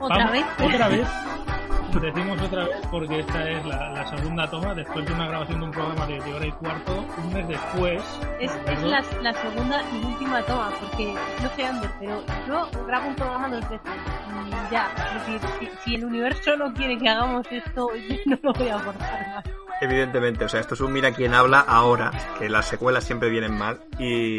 ¿Otra Vamos- vez? Otra vez. Decimos otra vez porque esta es la, la segunda toma después de una grabación de un programa de, de hora y cuarto, un mes después. Es, es la, la segunda y última toma, porque no sé Ander, pero yo grabo un programa dos veces. Y ya, es decir, si, si el universo no quiere que hagamos esto, yo no lo voy a forzar más. Evidentemente, o sea, esto es un mira quién habla ahora, que las secuelas siempre vienen mal y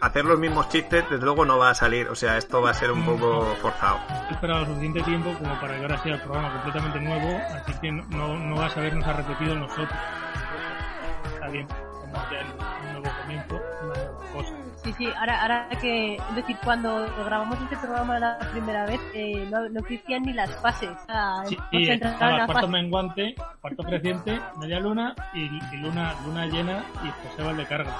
hacer los mismos chistes desde luego no va a salir, o sea, esto va a ser un poco forzado. He esperado suficiente tiempo como para que ahora sea el programa completamente nuevo, así que no, no vas a vernos a repetido nosotros. Está bien, como ya el- nuevo comienzo. Sí, sí, ahora, ahora que, es decir, cuando grabamos este programa la primera vez, eh, no, no existían ni las fases. O sea, Sí, sí, estaba cuarto menguante, cuarto creciente, media luna y, y luna luna llena y José de carga.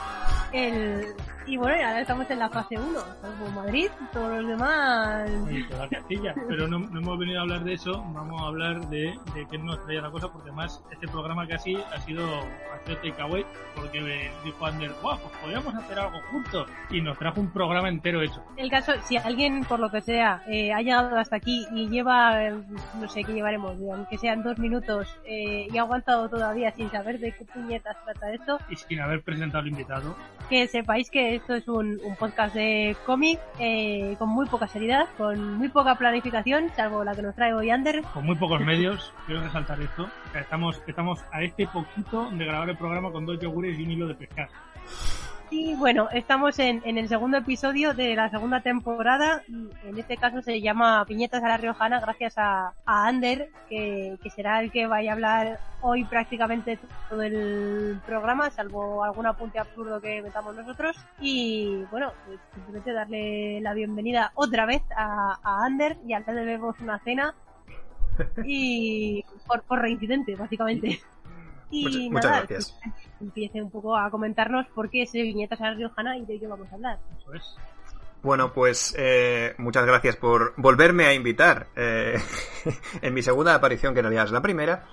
el, y bueno, ahora estamos en la fase 1, salvo Madrid, todos los demás... Oye, toda Castilla. Pero no, no hemos venido a hablar de eso, vamos a hablar de, de qué nos traía la cosa, porque además este programa casi ha sido, ha sido takeaway, porque dijo Ander, guau, pues podríamos hacer algo juntos. Y nos trajo un programa entero hecho. El caso, si alguien, por lo que sea, eh, ha llegado hasta aquí y lleva, eh, no sé qué llevaremos, aunque sean dos minutos, eh, y ha aguantado todavía sin saber de qué puñetas trata esto, Y sin haber presentado al invitado, que sepáis que esto es un, un podcast de cómic eh, con muy poca seriedad, con muy poca planificación, salvo la que nos trae hoy Ander. con muy pocos medios, quiero resaltar esto. Estamos, estamos a este poquito de grabar el programa con dos yogures y un hilo de pescar. Y bueno, estamos en, en el segundo episodio de la segunda temporada. En este caso se llama Piñetas a la Riojana, gracias a, a Ander, que, que será el que vaya a hablar hoy prácticamente todo el programa, salvo algún apunte absurdo que metamos nosotros. Y bueno, pues simplemente darle la bienvenida otra vez a, a Ander y a le debemos una cena. Y por, por reincidente, básicamente. Y Muchas- gracias. empiece un poco a comentarnos por qué ese viñetas a la Riojana y de qué vamos a hablar. Eso es. Bueno, pues eh, muchas gracias por volverme a invitar eh, en mi segunda aparición, que en realidad es la primera.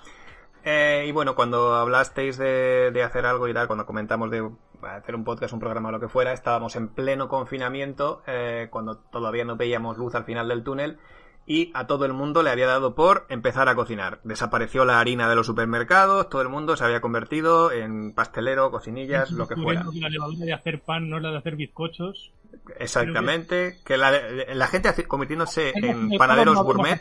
Eh, y bueno, cuando hablasteis de, de hacer algo y tal, cuando comentamos de hacer un podcast, un programa o lo que fuera, estábamos en pleno confinamiento, eh, cuando todavía no veíamos luz al final del túnel, y a todo el mundo le había dado por empezar a cocinar. Desapareció la harina de los supermercados, todo el mundo se había convertido en pastelero, cocinillas, lo que fuera. La levadura de hacer pan no es la de hacer bizcochos. Exactamente, que la, la gente convirtiéndose En panaderos gourmet,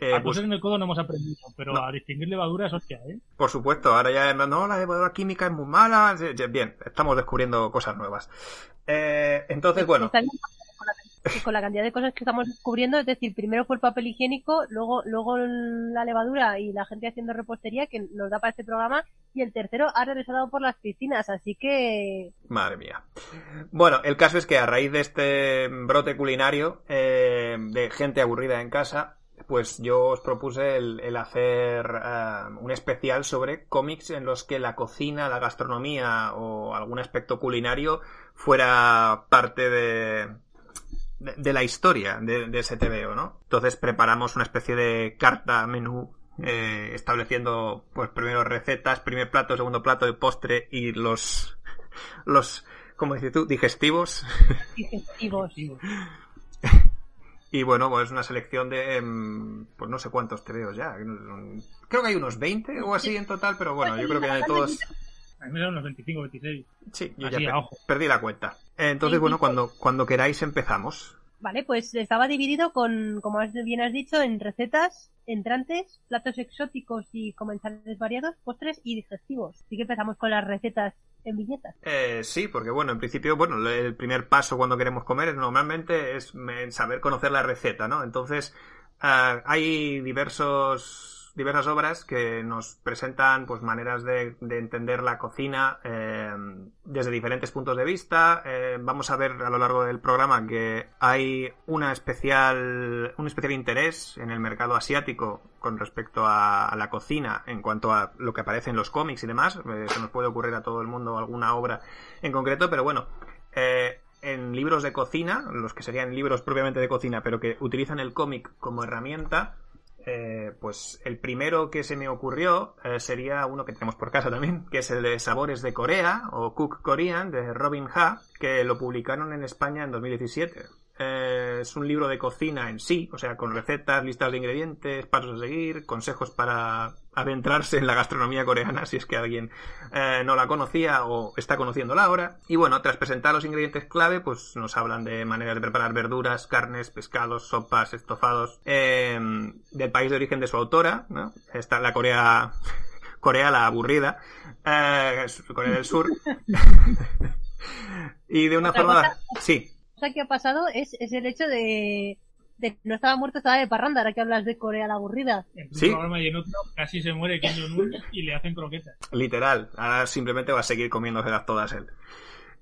eh, a pues, coser en el codo no hemos aprendido, pero No. a distinguir levaduras, hostia, ¿eh? por supuesto, ahora ya no, la levadura química es muy mala, bien, estamos descubriendo cosas nuevas. Eh, entonces, bueno, Con la, cantidad de cosas que estamos descubriendo, es decir, primero fue el papel higiénico, luego, luego la levadura y la gente haciendo repostería que nos da para este programa, y el tercero ha regresado por las piscinas, así que madre mía. Bueno, el caso es que a raíz de este brote culinario, eh, de gente aburrida en casa, pues yo os propuse el, hacer eh, un especial sobre cómics en los que la cocina, la gastronomía o algún aspecto culinario fuera parte de, de, la historia de, ese TVO, ¿no? Entonces preparamos una especie de carta menú eh, estableciendo pues primero recetas, primer plato, segundo plato de postre y los los ¿cómo dices tú? digestivos. Digestivos. y bueno, pues una selección de em, pues no sé cuántos TVOs ya. Creo que hay unos 20 o así en total, pero bueno, yo creo que de todos a mí me unos 25, 26. Sí, yo ya perdí la cuenta. Entonces, bueno, cuando, cuando queráis empezamos. Vale, pues estaba dividido con, como bien has dicho, en recetas, entrantes, platos exóticos y comensales variados, postres y digestivos. Así que empezamos con las recetas en viñetas. Eh, sí, porque bueno, en principio, bueno, el primer paso cuando queremos comer es normalmente es saber conocer la receta, ¿no? Entonces, eh, hay diversos diversas obras que nos presentan pues maneras de, entender la cocina eh, desde diferentes puntos de vista. Eh, vamos a ver a lo largo del programa que hay una especial, un especial interés en el mercado asiático con respecto a, la cocina en cuanto a lo que aparece en los cómics y demás. Eh, se nos puede ocurrir a todo el mundo alguna obra en concreto, pero bueno. en libros de cocina, los que serían libros propiamente de cocina, pero que utilizan el cómic como herramienta, eh, pues el primero que se me ocurrió eh, sería uno que tenemos por casa también, que es el de Sabores de Corea o Cook Korean de Robin Ha, que lo publicaron en España en 2017. Eh, es un libro de cocina en sí, o sea, con recetas, listas de ingredientes, pasos a seguir, consejos para adentrarse en la gastronomía coreana si es que alguien eh, no la conocía o está conociéndola ahora. Y bueno, tras presentar los ingredientes clave, pues nos hablan de maneras de preparar verduras, carnes, pescados, sopas, estofados, em, del país de origen de su autora, ¿no? Está la Corea, Corea la aburrida, eh, Corea del Sur. y de una forma... Sí cosa que ha pasado es, es el hecho de, de no estaba muerto, estaba de parranda, ahora que hablas de Corea la aburrida. sí. programa y en otro casi se muere Kim Jong-un y le hacen croquetas. Literal, ahora simplemente va a seguir comiéndoselas todas él.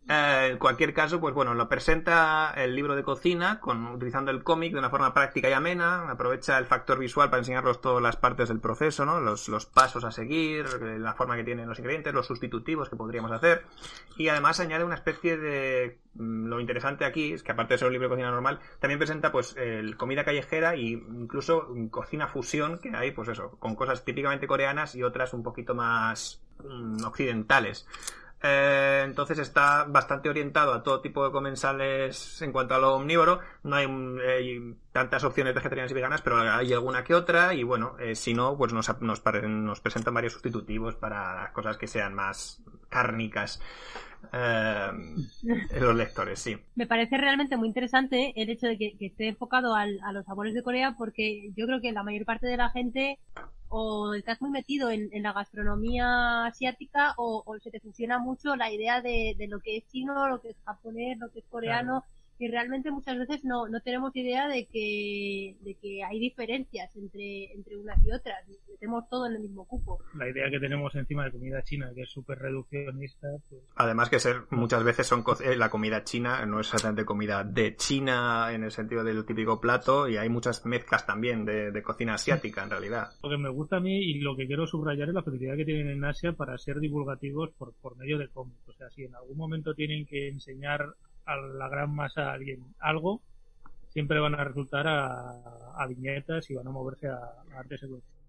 Eh, en cualquier caso, pues bueno, lo presenta el libro de cocina con, utilizando el cómic de una forma práctica y amena, aprovecha el factor visual para enseñarnos todas las partes del proceso, ¿no? Los, los pasos a seguir, eh, la forma que tienen los ingredientes, los sustitutivos que podríamos hacer, y además añade una especie de... Mm, lo interesante aquí es que aparte de ser un libro de cocina normal, también presenta pues el comida callejera e incluso cocina fusión que hay, pues eso, con cosas típicamente coreanas y otras un poquito más mm, occidentales. Eh, entonces está bastante orientado a todo tipo de comensales en cuanto a lo omnívoro. No hay, eh, tantas opciones vegetarianas y veganas, pero hay alguna que otra. Y bueno, eh, si no, pues nos, nos, nos, presentan varios sustitutivos para cosas que sean más cárnicas. los lectores, sí. Me parece realmente muy interesante el hecho de que, esté enfocado a los sabores de Corea, porque yo creo que la mayor parte de la gente o estás muy metido en, la gastronomía asiática o, se te funciona mucho la idea de, lo que es chino, lo que es japonés, lo que es coreano y realmente muchas veces no, no tenemos idea de que, de que hay diferencias entre, entre unas y otras. Metemos todo en el mismo cupo. La idea que tenemos encima de comida china, que es súper reduccionista. Pues... Además que ser muchas veces son eh, la comida china no es exactamente comida de China en el sentido del típico plato y hay muchas mezclas también de, de cocina asiática en realidad. Lo que me gusta a mí y lo que quiero subrayar es la facilidad que tienen en Asia para ser divulgativos por, por medio de cómics. O sea, si en algún momento tienen que enseñar a la gran masa alguien algo, siempre van a resultar a, viñetas y van a moverse a, a artes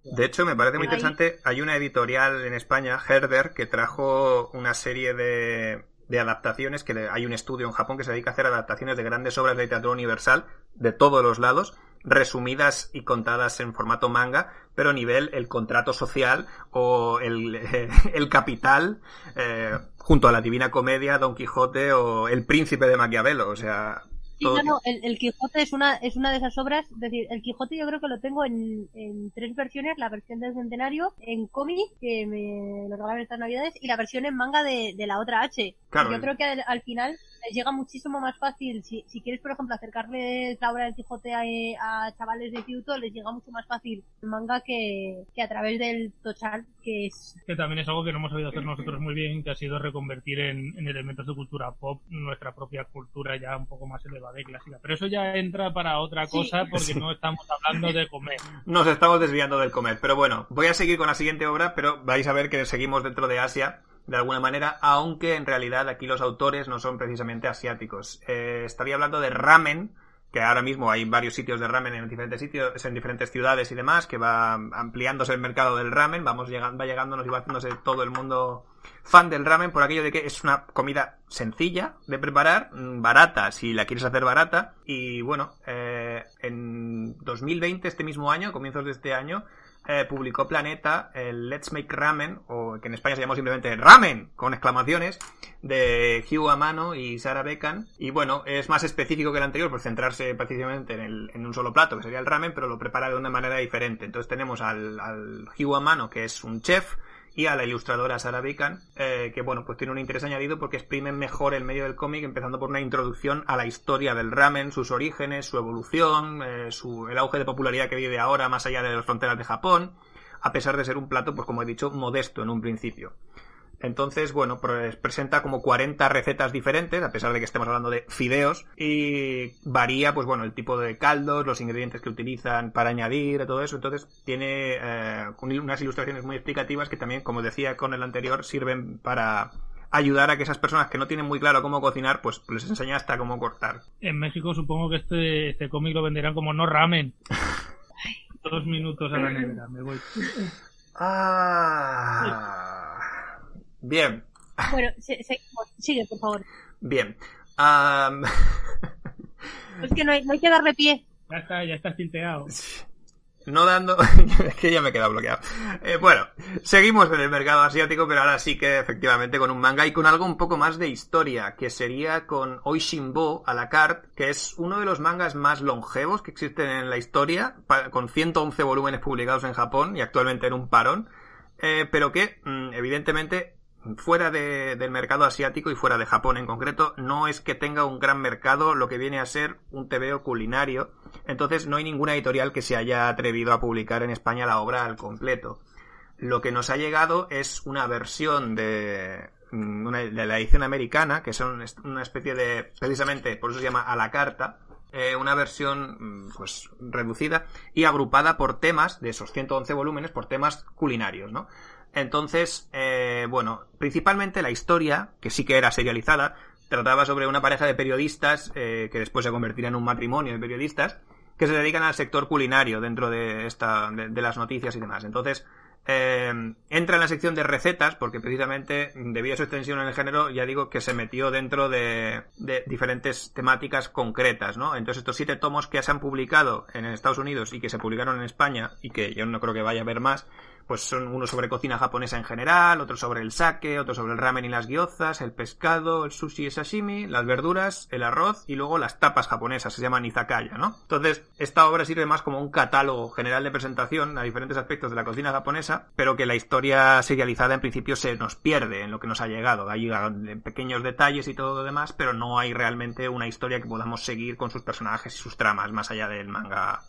De hecho, me parece muy interesante, hay una editorial en España, Herder, que trajo una serie de, de adaptaciones, que hay un estudio en Japón que se dedica a hacer adaptaciones de grandes obras de teatro universal de todos los lados, resumidas y contadas en formato manga, pero a nivel el contrato social o el, el capital, eh, junto a la Divina Comedia, Don Quijote o El Príncipe de Maquiavelo, o sea... Sí, no, el, el, Quijote es una, es una de esas obras, es decir, el Quijote yo creo que lo tengo en, en tres versiones, la versión del centenario, en cómic, que me lo regalaron estas navidades, y la versión en manga de, de la otra H. yo creo que al final les llega muchísimo más fácil. Si, si quieres, por ejemplo, acercarles la obra del Quijote a, chavales de instituto, les llega mucho más fácil el manga que, que a través del Tochal, que es... Que también es algo que no hemos sabido hacer nosotros muy bien, que ha sido reconvertir en, elementos de cultura pop nuestra propia cultura ya un poco más elevada de clásica. Pero eso ya entra para otra cosa porque no estamos hablando de comer. Nos estamos desviando del comer. Pero bueno, voy a seguir con la siguiente obra, pero vais a ver que seguimos dentro de Asia de alguna manera, aunque en realidad aquí los autores no son precisamente asiáticos. Eh, estaría hablando de Ramen, que ahora mismo hay varios sitios de ramen en diferentes sitios, en diferentes ciudades y demás, que va ampliándose el mercado del ramen, vamos llegando, va llegándonos y va haciéndose todo el mundo fan del ramen por aquello de que es una comida sencilla de preparar, mm, barata si la quieres hacer barata, y bueno, eh, en 2020, este mismo año, comienzos de este año, eh, publicó Planeta el Let's Make Ramen, o que en España se llamó simplemente Ramen, con exclamaciones, de Hugh Amano y Sarah Beckham. Y bueno, es más específico que el anterior, por centrarse precisamente en, el, en un solo plato, que sería el ramen, pero lo prepara de una manera diferente. Entonces tenemos al, al Hugh Amano, que es un chef, y a la ilustradora Sarah Bacon, eh, que bueno, pues tiene un interés añadido porque exprime mejor el medio del cómic, empezando por una introducción a la historia del ramen, sus orígenes, su evolución, eh, su, el auge de popularidad que vive ahora más allá de las fronteras de Japón, a pesar de ser un plato, pues como he dicho, modesto en un principio. Entonces, bueno, pues presenta como 40 recetas diferentes, a pesar de que estemos hablando de fideos, y varía, pues bueno, el tipo de caldos, los ingredientes que utilizan para añadir, todo eso. Entonces, tiene eh, unas ilustraciones muy explicativas que también, como decía con el anterior, sirven para ayudar a que esas personas que no tienen muy claro cómo cocinar, pues les enseña hasta cómo cortar. En México supongo que este, este cómic lo venderán como no ramen. Dos minutos a la nevera, me voy. Ah. Bien. Bueno, sigue, por favor. Bien. Es que no hay, no hay que darle pie. Ya está, ya está tilteado. No dando. es que ya me he quedado bloqueado. Eh, bueno, seguimos en el mercado asiático, pero ahora sí que efectivamente con un manga y con algo un poco más de historia, que sería con Oishinbo a la carte, que es uno de los mangas más longevos que existen en la historia, con 111 volúmenes publicados en Japón y actualmente en un parón. Eh, pero que, mm, evidentemente, fuera del mercado asiático y fuera de Japón en concreto, no es que tenga un gran mercado lo que viene a ser un TVO culinario. Entonces no hay ninguna editorial que se haya atrevido a publicar en España la obra al completo. Lo que nos ha llegado es una versión de, mm, de la edición americana, que son una especie de, precisamente, por eso se llama a la carta, eh, una versión mm, pues reducida y agrupada por temas de esos 111 volúmenes por temas culinarios, ¿no? Entonces, eh, bueno, principalmente la historia, que sí que era serializada, trataba sobre una pareja de periodistas eh, que después se convertirá en un matrimonio de periodistas que se dedican al sector culinario dentro de esta de, las noticias y demás. Entonces, eh, entra en la sección de recetas porque precisamente debido a su extensión en el género ya digo que se metió dentro de, de, diferentes temáticas concretas no entonces estos siete tomos que se han publicado en Estados Unidos y que se publicaron en España y que yo no creo que vaya a haber más pues son uno sobre cocina japonesa en general, otro sobre el sake, otro sobre el ramen y las gyozas, el pescado, el sushi y sashimi, las verduras, el arroz y luego las tapas japonesas, se llaman izakaya, ¿no? Entonces, esta obra sirve más como un catálogo general de presentación a diferentes aspectos de la cocina japonesa, pero que la historia serializada en principio se nos pierde en lo que nos ha llegado. Hay pequeños detalles y todo lo demás, pero no hay realmente una historia que podamos seguir con sus personajes y sus tramas más allá del manga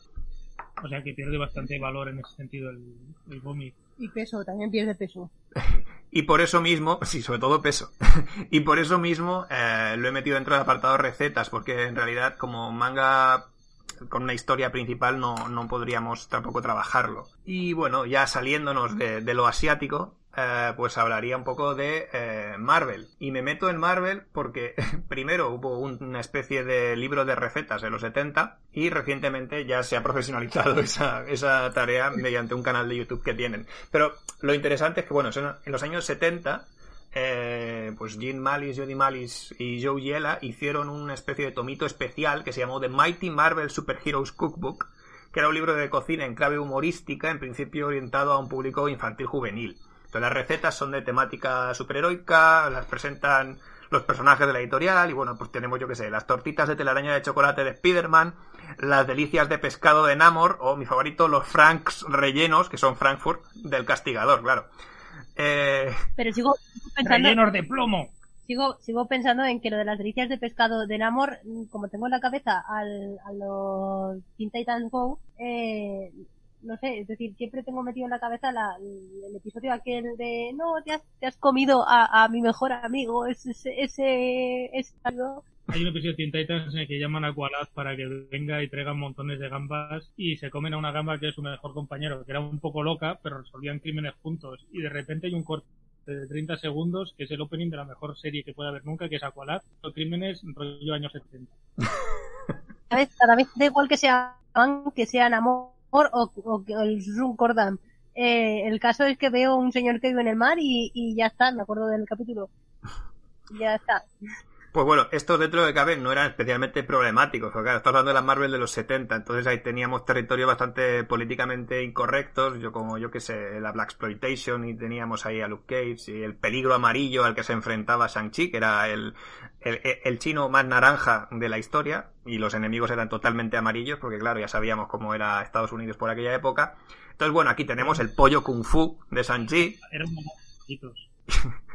o sea que pierde bastante valor en ese sentido el, el cómic. Y peso, también pierde peso. y por eso mismo, sí, sobre todo peso. y por eso mismo eh, lo he metido dentro del apartado recetas, porque en realidad como manga con una historia principal no, no podríamos tampoco trabajarlo. Y bueno, ya saliéndonos de, de lo asiático, eh, pues hablaría un poco de eh, Marvel. Y me meto en Marvel porque primero hubo una especie de libro de recetas en los 70 y recientemente ya se ha profesionalizado esa, tarea mediante un canal de YouTube que tienen. Pero lo interesante es que, bueno, en los años 70 eh, pues Jim Malis, Jody Malis y Joe Yella hicieron una especie de tomito especial que se llamó The Mighty Marvel Super Heroes Cookbook, que era un libro de cocina en clave humorística, en principio orientado a un público infantil juvenil. Entonces las recetas son de temática superheroica, las presentan los personajes de la editorial y bueno, pues tenemos yo que sé, las tortitas de telaraña de chocolate de Spiderman, las delicias de pescado de Namor o mi favorito, los Franks rellenos, que son Frankfurt del castigador, claro. Eh... Pero sigo pensando... Rellenos de plomo. Sigo, sigo pensando en que lo de las delicias de pescado de Namor, como tengo en la cabeza al, a los Teen Titans Go, eh, no sé, es decir, siempre tengo metido en la cabeza la, el episodio aquel de, no, te has, te has comido a, a mi mejor amigo, ese, ese, ese algo. Hay un episodio de Teen Titans en el que llaman a Qualad para que venga y traigan montones de gambas y se comen a una gamba que es su mejor compañero, que era un poco loca, pero resolvían crímenes juntos. Y de repente hay un corte de 30 segundos, que es el opening de la mejor serie que puede haber nunca, que es Aqualad, los crímenes rollo años 70. Cada vez, cada vez da igual que sean que sean amor o, el Susun Cordam. Eh, el caso es que veo un señor que vive en el mar y, y ya está, me acuerdo del capítulo. Ya está. Pues bueno, estos dentro de cabe no eran especialmente problemáticos, porque claro, estamos hablando de la Marvel de los 70, entonces ahí teníamos territorios bastante políticamente incorrectos, yo como yo que sé, la Black Exploitation y teníamos ahí a Luke Cage y el peligro amarillo al que se enfrentaba Shang-Chi, que era el, el, el chino más naranja de la historia, y los enemigos eran totalmente amarillos, porque claro, ya sabíamos cómo era Estados Unidos por aquella época. Entonces bueno, aquí tenemos el pollo kung fu de Shang-Chi, Eran.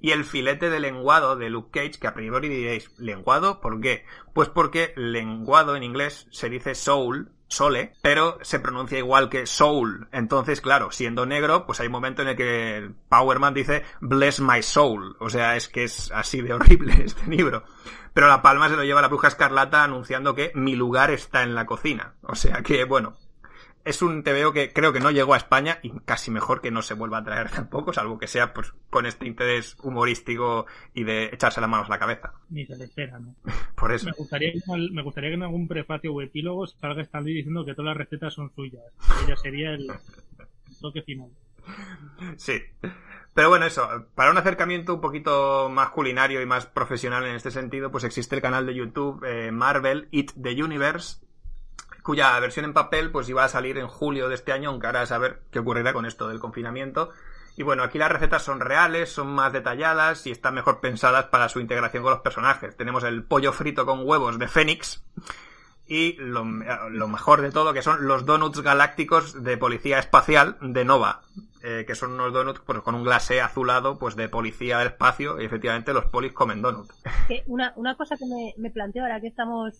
y el filete de lenguado de Luke Cage, que a priori diréis, ¿lenguado? ¿Por qué? Pues porque lenguado en inglés se dice soul, sole, pero se pronuncia igual que soul. Entonces, claro, siendo negro, pues hay un momento en el que el Power Man dice, bless my soul. O sea, es que es así de horrible este libro. Pero la palma se lo lleva la bruja escarlata anunciando que mi lugar está en la cocina. O sea que, bueno, es un TVO que creo que no llegó a España y casi mejor que no se vuelva a traer tampoco, salvo que sea pues con este interés humorístico y de echarse las manos a la cabeza. Ni se le espera, ¿no? Por eso. Me gustaría, que en- me gustaría que en algún prefacio o epílogo salga Stanley diciendo que todas las recetas son suyas. Ella sería el toque final. Sí. Pero bueno, eso, para un acercamiento un poquito más culinario y más profesional en este sentido, pues existe el canal de YouTube eh, Marvel Eat the Universe, cuya versión en papel pues iba a salir en julio de este año, aunque ahora a saber qué ocurrirá con esto del confinamiento. Y bueno, aquí las recetas son reales, son más detalladas y están mejor pensadas para su integración con los personajes. Tenemos el pollo frito con huevos de Fénix y lo, mejor de todo que son los donuts galácticos de policía espacial de Nova, eh, que son unos donuts pues, con un glacé azulado pues de policía del espacio y efectivamente los polis comen donut. Que una, una cosa que me, me planteo ahora que estamos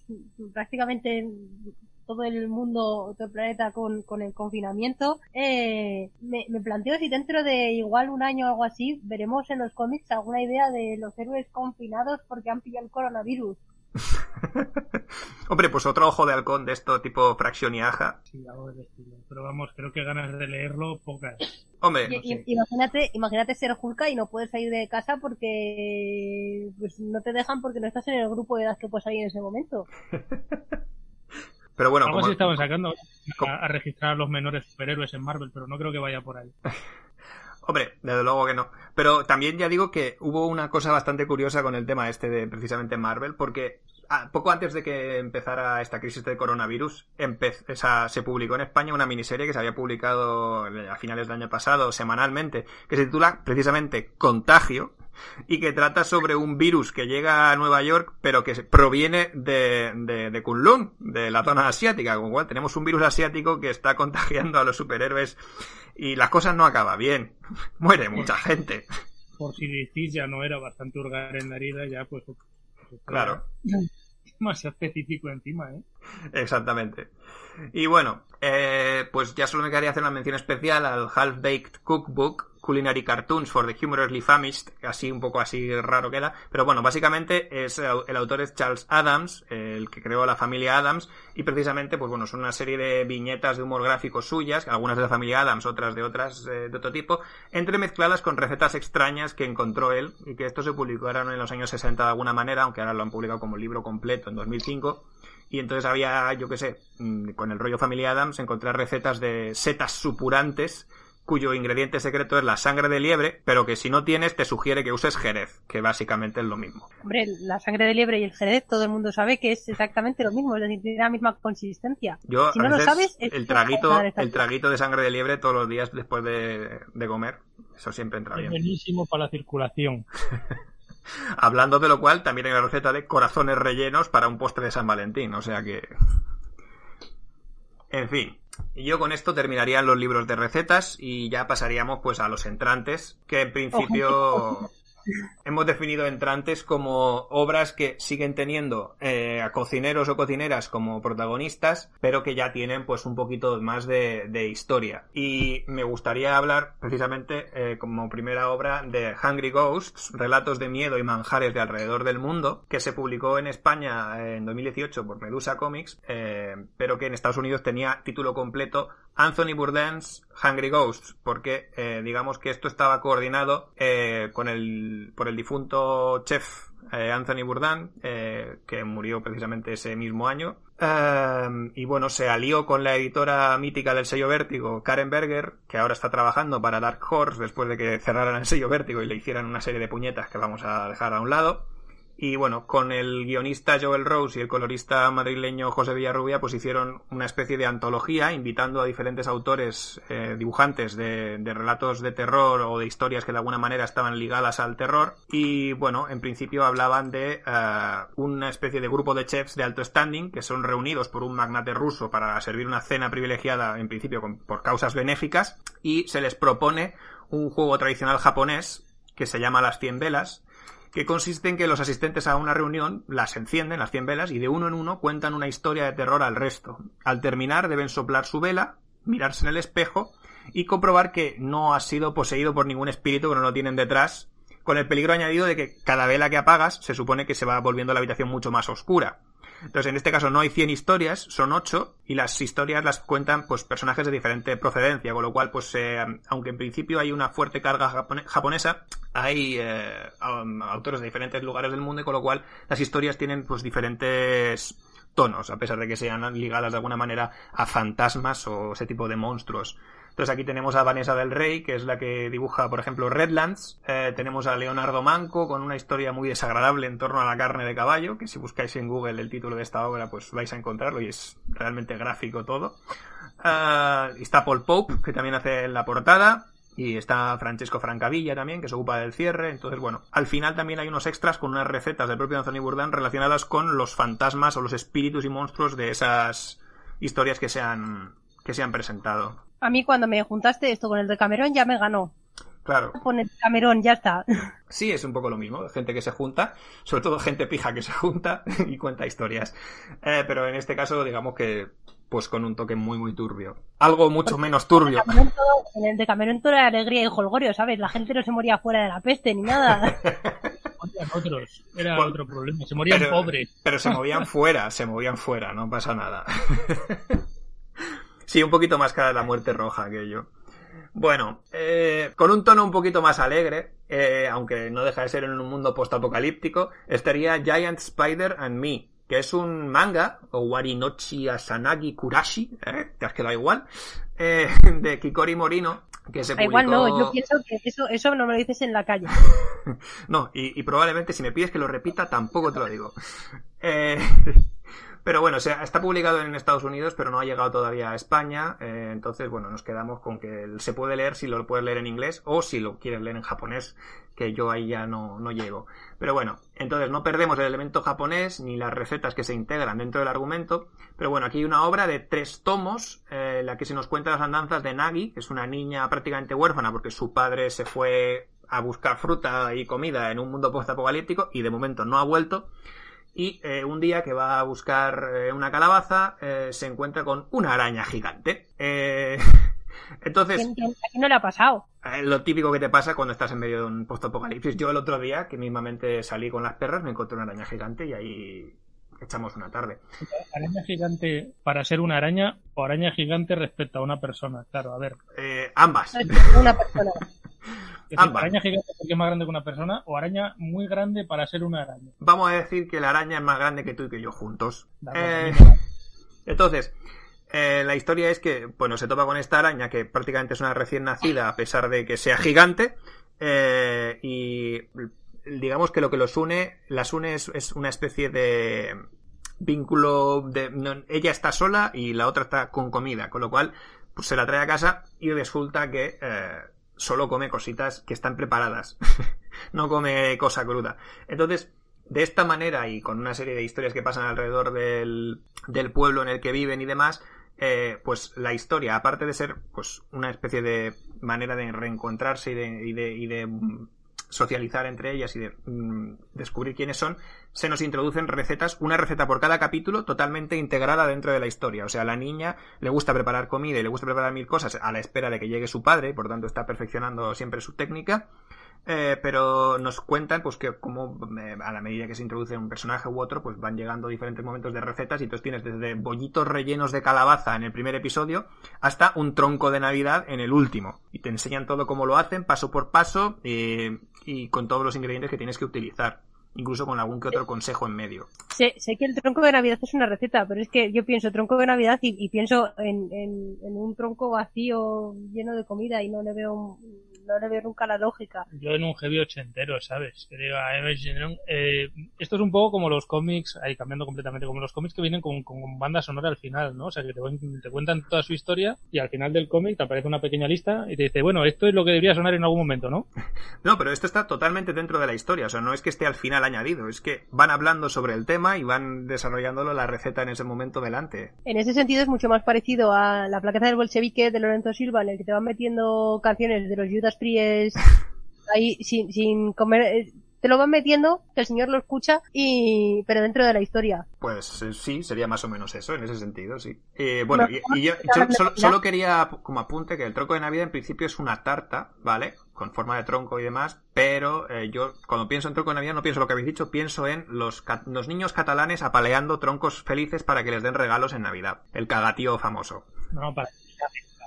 prácticamente en todo el mundo, todo el planeta con, con el confinamiento, eh, me, me planteo si dentro de igual un año o algo así veremos en los cómics alguna idea de los héroes confinados porque han pillado el coronavirus. Hombre, pues otro ojo de halcón de esto tipo fracción y aja. Sí, algo del estilo. Pero vamos, creo que ganas de leerlo pocas. Hombre, Y- no sé. imagínate, imagínate ser Hulka y no puedes salir de casa porque pues, no te dejan porque no estás en el grupo de edad que puedes salir en ese momento. pero bueno, Algo como, así estaban sacando a, a registrar a los menores superhéroes en Marvel, pero no creo que vaya por ahí. Hombre, desde luego que no. Pero también ya digo que hubo una cosa bastante curiosa con el tema este de precisamente Marvel, porque ah, poco antes de que empezara esta crisis de coronavirus, esa- se publicó en España una miniserie que se había publicado eh, a finales del año pasado, semanalmente, que se titula precisamente Contagio, y que trata sobre un virus que llega a Nueva York, pero que proviene de, de, de Kunlun, de la zona asiática, con lo cual tenemos un virus asiático que está contagiando a los superhéroes y las cosas no acaban bien. Muere mucha gente. Por si decís ya no era bastante hurgar en la herida, ya pues... Claro. Más específico encima, ¿eh? Exactamente. Y bueno, eh, pues ya solo me quedaría hacer una mención especial al Half Baked Cookbook Culinary Cartoons for the Humorously Famished, así un poco así raro queda, pero bueno, básicamente es el, autor es Charles Adams, el que creó la familia Adams, y precisamente, pues bueno, son una serie de viñetas de humor gráfico suyas, algunas de la familia Adams, otras de otras eh, de otro tipo, entremezcladas con recetas extrañas que encontró él, y que esto se publicaron en los años 60 de alguna manera, aunque ahora lo han publicado como libro completo en 2005. Y entonces había, yo qué sé, mm, con el rollo Familia Adams, encontrar recetas de setas supurantes cuyo ingrediente secreto es la sangre de liebre, pero que si no tienes te sugiere que uses jerez, que básicamente es lo mismo. Hombre, la sangre de liebre y el jerez, todo el mundo sabe que es exactamente lo mismo, es decir, tiene la misma consistencia. Yo Si no lo sabes, es el que traguito, el traguito de sangre de liebre todos los días después de, de comer, eso siempre entra Es bien. buenísimo para la circulación. Hablando de lo cual, también hay la receta de corazones rellenos para un postre de San Valentín, o sea que... En fin, y yo con esto terminarían los libros de recetas y ya pasaríamos pues a los entrantes, que en principio... hemos definido entrantes como obras que siguen teniendo eh, a cocineros o cocineras como protagonistas, pero que ya tienen pues un poquito más de, historia. Y me gustaría hablar precisamente eh, como primera obra de Hungry Ghosts, relatos de miedo y manjares de alrededor del mundo, que se publicó en España en 2018 por Medusa Comics, eh, pero que en Estados Unidos tenía título completo Anthony Bourdain's Hungry Ghosts, porque eh, digamos que esto estaba coordinado eh, con el, por el difunto chef eh, Anthony Bourdain, que murió precisamente ese mismo año. y bueno, se alió con la editora mítica del sello Vértigo, Karen Berger, que ahora está trabajando para Dark Horse después de que cerraran el sello Vértigo y le hicieran una serie de puñetas que vamos a dejar a un lado. Y bueno, con el guionista Joel Rose y el colorista madrileño José Villarrubia, pues hicieron una especie de antología invitando a diferentes autores, eh, dibujantes de, relatos de terror o de historias que de alguna manera estaban ligadas al terror. Y bueno, en principio hablaban de eh, una especie de grupo de chefs de alto standing que son reunidos por un magnate ruso para servir una cena privilegiada, en principio por causas benéficas, y se les propone un juego tradicional japonés que se llama Las Cien Velas, que consiste en que los asistentes a una reunión las encienden, las 100 velas, y de uno en uno cuentan una historia de terror al resto. Al terminar deben soplar su vela, mirarse en el espejo y comprobar que no ha sido poseído por ningún espíritu que no lo tienen detrás, con el peligro añadido de que cada vela que apagas se supone que se va volviendo la habitación mucho más oscura. Entonces, en este caso no hay 100 historias, son 8, y las historias las cuentan pues personajes de diferente procedencia, con lo cual, pues, eh, aunque en principio hay una fuerte carga japonesa, hay eh, autores de diferentes lugares del mundo, y con lo cual las historias tienen pues diferentes tonos, a pesar de que sean ligadas de alguna manera a fantasmas o ese tipo de monstruos. Entonces aquí tenemos a Vanessa del Rey, que es la que dibuja, por ejemplo, Redlands. Eh, tenemos a Leonardo Manco con una historia muy desagradable en torno a la carne de caballo, que si buscáis en Google el título de esta obra, pues vais a encontrarlo y es realmente gráfico todo. Eh, está Paul Pope, que también hace la portada. Y está Francesco Francavilla también, que se ocupa del cierre. Entonces, bueno, al final también hay unos extras con unas recetas del propio Anthony Bourdain relacionadas con los fantasmas o los espíritus y monstruos de esas historias que que se han presentado a mí cuando me juntaste esto con el de Camerón ya me ganó. Claro. Con el Camerón, ya está. Sí, es un poco lo mismo. Gente que se junta, sobre todo gente pija que se junta y cuenta historias. Eh, pero en este caso, digamos que, pues con un toque muy, muy turbio. Algo mucho menos turbio. En el de Camerón todo era alegría y jolgorio, ¿sabes? La gente no se moría fuera de la peste ni nada. otros. Era otro problema. Se morían pobres. Pero se movían fuera, se movían fuera, no pasa nada. Sí, un poquito más cara la muerte roja aquello. Bueno, eh, con un tono un poquito más alegre, eh, aunque no deja de ser en un mundo postapocalíptico, estaría Giant Spider and Me, que es un manga, o Warinochi Asanagi Kurashi, ¿eh? te has quedado igual, eh, de Kikori Morino, que se publicó... Igual no, yo pienso que eso, eso no me lo dices en la calle. no, y, y, probablemente si me pides que lo repita, tampoco te lo digo. Eh, pero bueno, está publicado en Estados Unidos, pero no ha llegado todavía a España. Eh, entonces, bueno, nos quedamos con que se puede leer si lo puedes leer en inglés o si lo quieres leer en japonés, que yo ahí ya no, no llego. Pero bueno, entonces no perdemos el elemento japonés ni las recetas que se integran dentro del argumento. Pero bueno, aquí hay una obra de tres tomos, eh, en la que se nos cuenta las andanzas de Nagi, que es una niña prácticamente huérfana porque su padre se fue a buscar fruta y comida en un mundo post-apocalíptico y de momento no ha vuelto y eh, un día que va a buscar eh, una calabaza eh, se encuentra con una araña gigante. entonces... Aquí no le ha pasado. lo típico que te pasa cuando estás en medio de un post-apocalipsis. Yo el otro día, que mismamente salí con las perras, me encontré una araña gigante y ahí echamos una tarde. ¿Araña gigante para ser una araña o araña gigante respecto a una persona? Claro, a ver. ambas. Una persona. ¿Araña gigante porque es más grande que una persona o araña muy grande para ser una araña? Vamos a decir que la araña es más grande que tú y que yo juntos. Eh, entonces, eh, la historia es que, bueno, se topa con esta araña que prácticamente es una recién nacida a pesar de que sea gigante. Eh, y digamos que lo que los une, las une es, una especie de vínculo de ella está sola y la otra está con comida, con lo cual pues se la trae a casa y resulta que solo come cositas que están preparadas. no come cosa cruda. Entonces, de esta manera y con una serie de historias que pasan alrededor del, del pueblo en el que viven y demás, eh, pues la historia, aparte de ser pues una especie de manera de reencontrarse y de, y de, y de socializar entre ellas y de mm, descubrir quiénes son, se nos introducen recetas, una receta por cada capítulo totalmente integrada dentro de la historia. O sea, la niña le gusta preparar comida y le gusta preparar mil cosas a la espera de que llegue su padre, por tanto está perfeccionando siempre su técnica. Eh, pero nos cuentan pues que como eh, a la medida que se introduce un personaje u otro pues van llegando diferentes momentos de recetas y entonces tienes desde bollitos rellenos de calabaza en el primer episodio hasta un tronco de navidad en el último y te enseñan todo cómo lo hacen paso por paso eh, y con todos los ingredientes que tienes que utilizar incluso con algún que otro consejo en medio. Sé, sé, que el tronco de Navidad es una receta, pero es que yo pienso tronco de Navidad y, y pienso en, en, en, un tronco vacío lleno de comida y no le veo no le veo nunca la lógica. Yo en un heavy ochentero, ¿sabes? Creo, eh, esto es un poco como los cómics, ahí cambiando completamente, como los cómics que vienen con, con banda sonora al final, ¿no? O sea, que te, te cuentan toda su historia y al final del cómic te aparece una pequeña lista y te dice, bueno, esto es lo que debería sonar en algún momento, ¿no? No, pero esto está totalmente dentro de la historia, o sea, no es que esté al final añadido, es que van hablando sobre el tema y van desarrollándolo la receta en ese momento delante. En ese sentido es mucho más parecido a la plaqueta del bolchevique de Lorenzo Silva, en el que te van metiendo canciones de los Judas Priest ahí sin, sin comer, eh, te lo van metiendo, que el señor lo escucha, y pero dentro de la historia. Pues eh, sí, sería más o menos eso, en ese sentido, sí. Eh, bueno, y, y yo, yo solo, solo, quería como apunte que el tronco de Navidad en principio es una tarta, ¿vale? Con forma de tronco y demás, pero eh, yo cuando pienso en tronco de Navidad no pienso lo que habéis dicho, pienso en los, los niños catalanes apaleando troncos felices para que les den regalos en Navidad. El cagatío famoso. No, para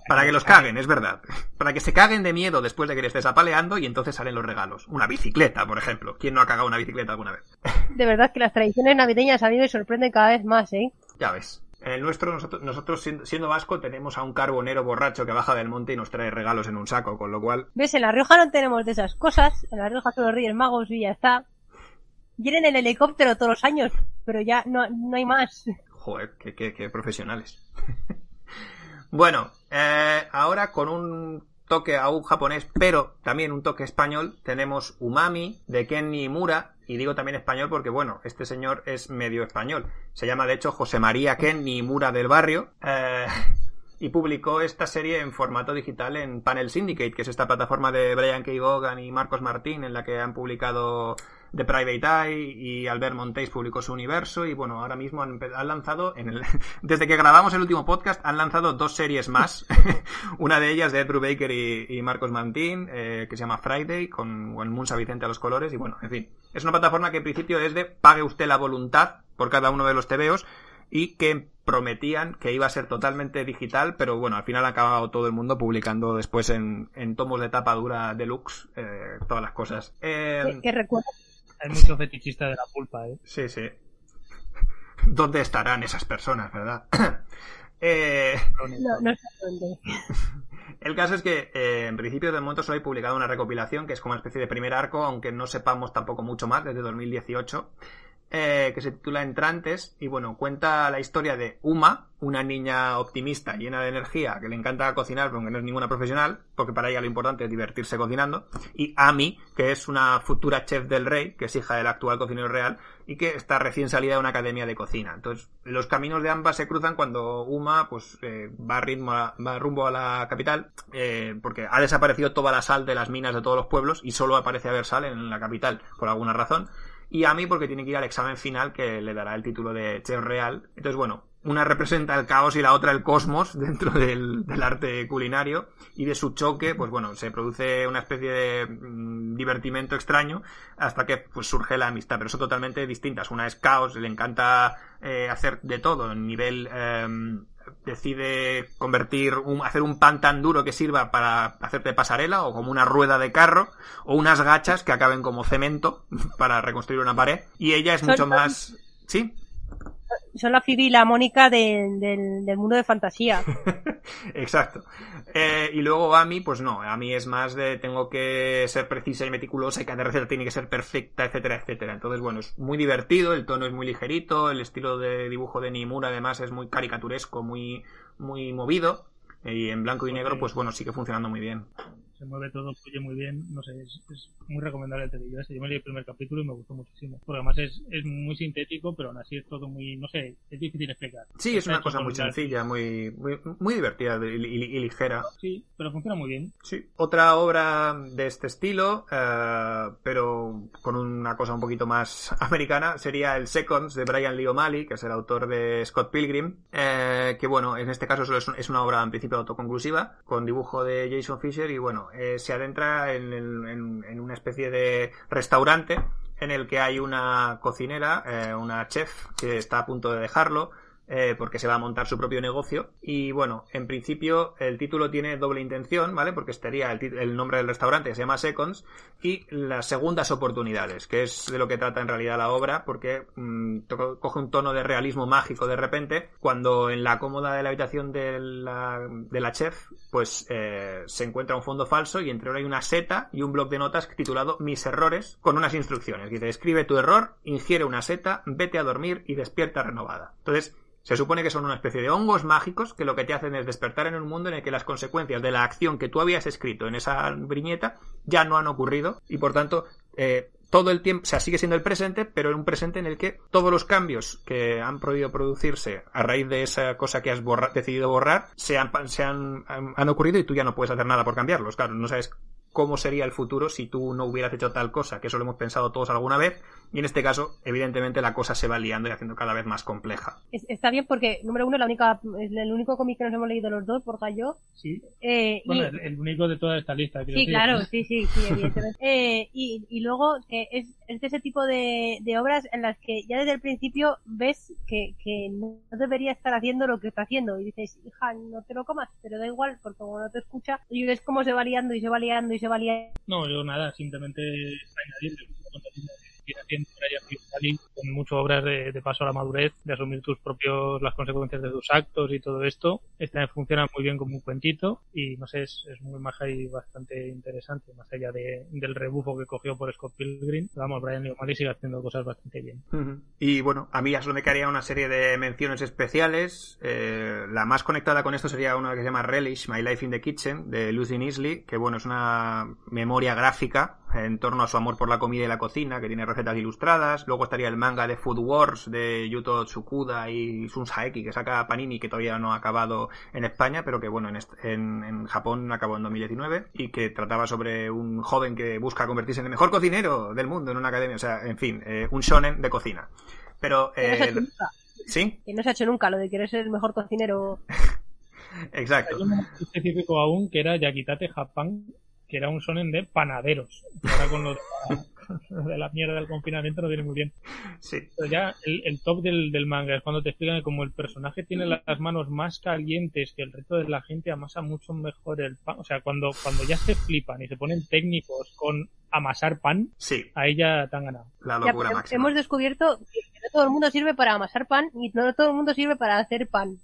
para que los caguen, es verdad. Para que se caguen de miedo después de que les estés apaleando y entonces salen los regalos. Una bicicleta, por ejemplo. ¿Quién no ha cagado una bicicleta alguna vez? De verdad que las tradiciones navideñas a mí me sorprenden cada vez más, ¿eh? Ya ves. En el nuestro, nosotros, nosotros siendo vasco, tenemos a un carbonero borracho que baja del monte y nos trae regalos en un saco, con lo cual... ¿Ves? En La Rioja no tenemos de esas cosas. En La Rioja son los Reyes Magos y ya está. Vienen en el helicóptero todos los años, pero ya no, no hay más. Joder, qué, qué, qué profesionales. Bueno, eh, ahora con un toque aún japonés, pero también un toque español, tenemos Umami de Kenny Mura, y digo también español porque, bueno, este señor es medio español. Se llama, de hecho, José María Kenny Mura del Barrio. Eh, y publicó esta serie en formato digital en Panel Syndicate, que es esta plataforma de Brian K. Vaughan y Marcos Martín, en la que han publicado The Private Eye y Albert Montes publicó su universo y bueno, ahora mismo han, han lanzado, en el, desde que grabamos el último podcast, han lanzado dos series más. Una de ellas de Ed Brubaker y, y Marcos Martín, eh, que se llama Friday, con Juan Munsa Vicente a los colores y bueno, en fin. Es una plataforma que en principio es de pague usted la voluntad por cada uno de los TVOs y que prometían que iba a ser totalmente digital, pero bueno, al final ha acabado todo el mundo publicando después en, en tomos de tapa dura deluxe eh, todas las cosas. Eh, ¿Qué, qué recuerdo? Hay mucho fetichista de la pulpa, ¿eh? Sí, sí. ¿Dónde estarán esas personas, verdad? eh... No, no sé dónde. El caso es que eh, en principio de momento solo he publicado una recopilación que es como una especie de primer arco, aunque no sepamos tampoco mucho más desde 2018 eh, que se titula Entrantes y bueno, cuenta la historia de Uma, una niña optimista, llena de energía, que le encanta cocinar, pero que no es ninguna profesional, porque para ella lo importante es divertirse cocinando, y Ami, que es una futura chef del rey, que es hija del actual cocinero real, y que está recién salida de una academia de cocina. Entonces, los caminos de ambas se cruzan cuando Uma pues eh, va, ritmo a, rumbo a la capital, eh, porque ha desaparecido toda la sal de las minas de todos los pueblos y solo aparece haber sal en la capital, por alguna razón y a mí porque tiene que ir al examen final que le dará el título de chef real. Entonces, bueno, una representa el caos y la otra el cosmos dentro del, del, arte culinario y de su choque, pues bueno, se produce una especie de mmm, divertimento extraño hasta que pues surge la amistad, pero son totalmente distintas. Una es caos, le encanta eh, hacer de todo, en nivel eh, decide convertir un, hacer un pan tan duro que sirva para hacerte pasarela o como una rueda de carro o unas gachas que acaben como cemento para reconstruir una pared. Y ella es mucho más sí son la Phoebe y la Mónica de, de, del mundo de fantasía. Exacto. Eh, y luego a mí, pues no, a mí es más de tengo que ser precisa y meticulosa y cada receta tiene que ser perfecta, etcétera, etcétera. Entonces, bueno, es muy divertido, el tono es muy ligerito, el estilo de dibujo de Nimura además es muy caricaturesco, muy, muy movido. Y en blanco y negro, pues bueno, sigue funcionando muy bien. Se mueve todo, fluye muy bien, no sé, es, muy recomendable el televisión Yo me leí el primer capítulo y me gustó muchísimo, porque además es, es muy sintético, pero aún así es todo muy, no sé, es difícil explicar. Sí, es una cosa muy sencilla, muy, muy, divertida y, ligera. Sí, pero funciona muy bien. Sí. Otra obra de este estilo, eh, pero con una cosa un poquito más americana, sería el Seconds de Brian Lee O'Malley, que es el autor de Scott Pilgrim, eh, que bueno, en este caso solo es, una obra en principio autoconclusiva, con dibujo de Jason Fisher y bueno, eh, se adentra en, en, una especie de restaurante en el que hay una cocinera, eh, una chef, que está a punto de dejarlo, eh, porque se va a montar su propio negocio. Y bueno, en principio el título tiene doble intención, ¿vale? Porque estaría el, nombre del restaurante, se llama Seconds, y las segundas oportunidades, que es de lo que trata en realidad la obra, porque mm, coge un tono de realismo mágico de repente, cuando en la cómoda de la habitación de la, de la chef, pues eh, se encuentra un fondo falso y entre ahora hay una seta y un blog de notas titulado Mis errores, con unas instrucciones. Dice, escribe tu error, ingiere una seta, vete a dormir y despierta renovada. Entonces, se supone que son una especie de hongos mágicos que lo que te hacen es despertar en un mundo en el que las consecuencias de la acción que tú habías escrito en esa briñeta ya no han ocurrido y por tanto eh, todo el tiempo, o sea, sigue siendo el presente, pero en un presente en el que todos los cambios que han podido producirse a raíz de esa cosa que has decidido borrar se han, se han, han ocurrido y tú ya no puedes hacer nada por cambiarlos. Claro, no sabes cómo sería el futuro si tú no hubieras hecho tal cosa, que eso lo hemos pensado todos alguna vez, y en este caso, evidentemente, la cosa se va liando y haciendo cada vez más compleja. está bien porque, número uno, la única, el único cómic que nos hemos leído los dos, por yo. Sí. Eh, bueno, el, único de toda esta lista. Sí, claro, sí, sí, sí, evidentemente. eh, y, y luego, que es, es de ese tipo de, de obras en las que ya desde el principio ves que, que no debería estar haciendo lo que está haciendo, y dices, hija, no te lo comas, pero da igual, porque como no te escucha, y ves cómo se va liando y se va liando y No, yo nada, simplemente añadir haciendo con muchas obras de, paso a la madurez, de asumir tus propios, las consecuencias de tus actos y todo esto. Esta funciona muy bien como un cuentito y no sé, es, muy maja y bastante interesante, más allá de, del rebufo que cogió por Scott Pilgrim. Vamos, Brian Lee O'Malley sigue haciendo cosas bastante bien. Y bueno, a mí ya solo me quedaría una serie de menciones especiales. Eh, la más conectada con esto sería una que se llama Relish, My Life in the Kitchen, de Lucy Nisley, que bueno, es una memoria gráfica en torno a su amor por la comida y la cocina, que tiene recetas ilustradas. Luego estaría el manga de Food Wars de Yuto Tsukuda y Sun Saeki, que saca Panini, que todavía no ha acabado en España, pero que bueno, en, en, Japón acabó en 2019 y que trataba sobre un joven que busca convertirse en el mejor cocinero del mundo en una academia. O sea, en fin, eh, un shonen de cocina. Pero... Eh, ¿Sí? Que no se ha hecho nunca lo de querer ser el mejor cocinero. Exacto. Hay específico aún que era Yakitate Japan, que era un sonen de panaderos. ahora con lo de, la, mierda del confinamiento no viene muy bien. Sí. Pero ya el, top del, manga es cuando te explican que como el personaje tiene las manos más calientes que el resto de la gente, amasa mucho mejor el pan. O sea, cuando, cuando ya se flipan y se ponen técnicos con amasar pan, sí. ahí ya te han ganado. La locura máxima. Hemos descubierto que no todo el mundo sirve para amasar pan y no todo el mundo sirve para hacer pan.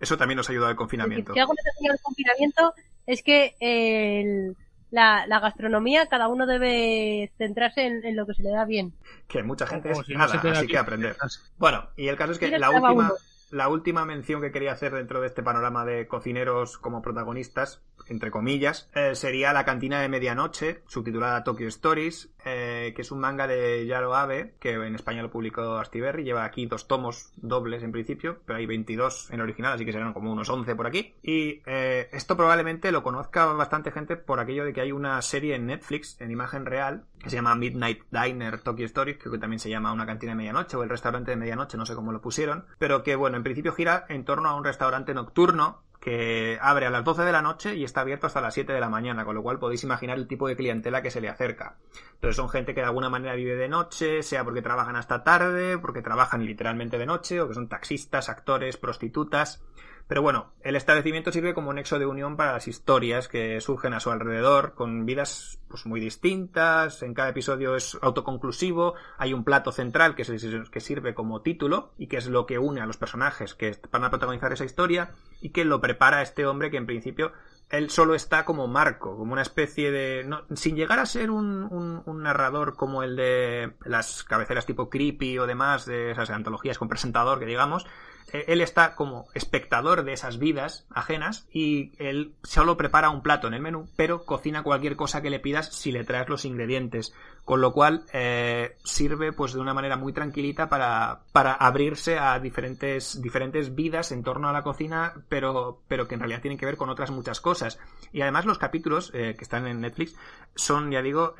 Eso también nos ha ayudado el confinamiento. Si algo nos ha el confinamiento es que el, la, la, gastronomía cada uno debe centrarse en, lo que se le da bien. Que mucha gente es nada, así que aprender. Bueno, y el caso es que la última, la última mención que quería hacer dentro de este panorama de cocineros como protagonistas, entre comillas, eh, sería La cantina de medianoche, subtitulada Tokyo Stories, eh, que es un manga de Yaro Abe, que en España lo publicó Astiberri, lleva aquí dos tomos dobles en principio, pero hay 22 en original, así que serán como unos 11 por aquí. Y eh, esto probablemente lo conozca bastante gente por aquello de que hay una serie en Netflix, en imagen real, que se llama Midnight Diner Tokyo Stories, que también se llama Una cantina de medianoche o el restaurante de medianoche, no sé cómo lo pusieron, pero que bueno, en principio gira en torno a un restaurante nocturno que abre a las 12 de la noche y está abierto hasta las 7 de la mañana, con lo cual podéis imaginar el tipo de clientela que se le acerca. Entonces son gente que de alguna manera vive de noche, sea porque trabajan hasta tarde, porque trabajan literalmente de noche, o que son taxistas, actores, prostitutas. Pero bueno, el establecimiento sirve como nexo de unión para las historias que surgen a su alrededor, con vidas pues, muy distintas, en cada episodio es autoconclusivo, hay un plato central que, que sirve como título y que es lo que une a los personajes que van a protagonizar esa historia y que lo prepara este hombre que en principio él solo está como marco, como una especie de... Sin llegar a ser un, un, narrador como el de las cabeceras tipo creepy o demás, de esas antologías con presentador que digamos, él está como espectador de esas vidas ajenas y él solo prepara un plato en el menú, pero cocina cualquier cosa que le pidas si le traes los ingredientes. Con lo cual eh, sirve pues de una manera muy tranquilita para, para abrirse a diferentes, diferentes vidas en torno a la cocina, pero, pero que en realidad tienen que ver con otras muchas cosas. Y además los capítulos eh, que están en Netflix son, ya digo,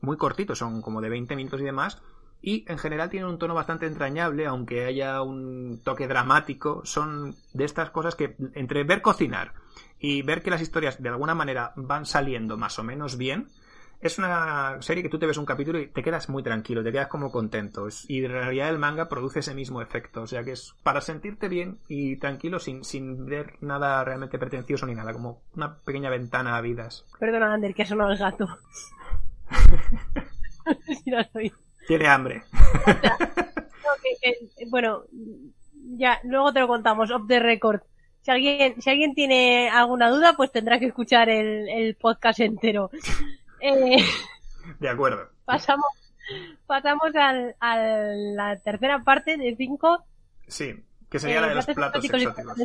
muy cortitos, son como de 20 minutos y demás y en general tienen un tono bastante entrañable, aunque haya un toque dramático. Son de estas cosas que entre ver cocinar y ver que las historias de alguna manera van saliendo más o menos bien, es una serie que tú te ves un capítulo y te quedas muy tranquilo, te quedas como contento. Y en realidad el manga produce ese mismo efecto. O sea que es para sentirte bien y tranquilo sin, sin ver nada realmente pretencioso ni nada, como una pequeña ventana a vidas. Perdona, Ander, que ha sonado el gato. Tiene hambre. bueno, ya, luego te lo contamos, off the record. Si alguien, si alguien tiene alguna duda, pues tendrá que escuchar el, podcast entero. Eh, de acuerdo. Pasamos, pasamos al, a la tercera parte de cinco. Sí, que sería la de los platos exóticos.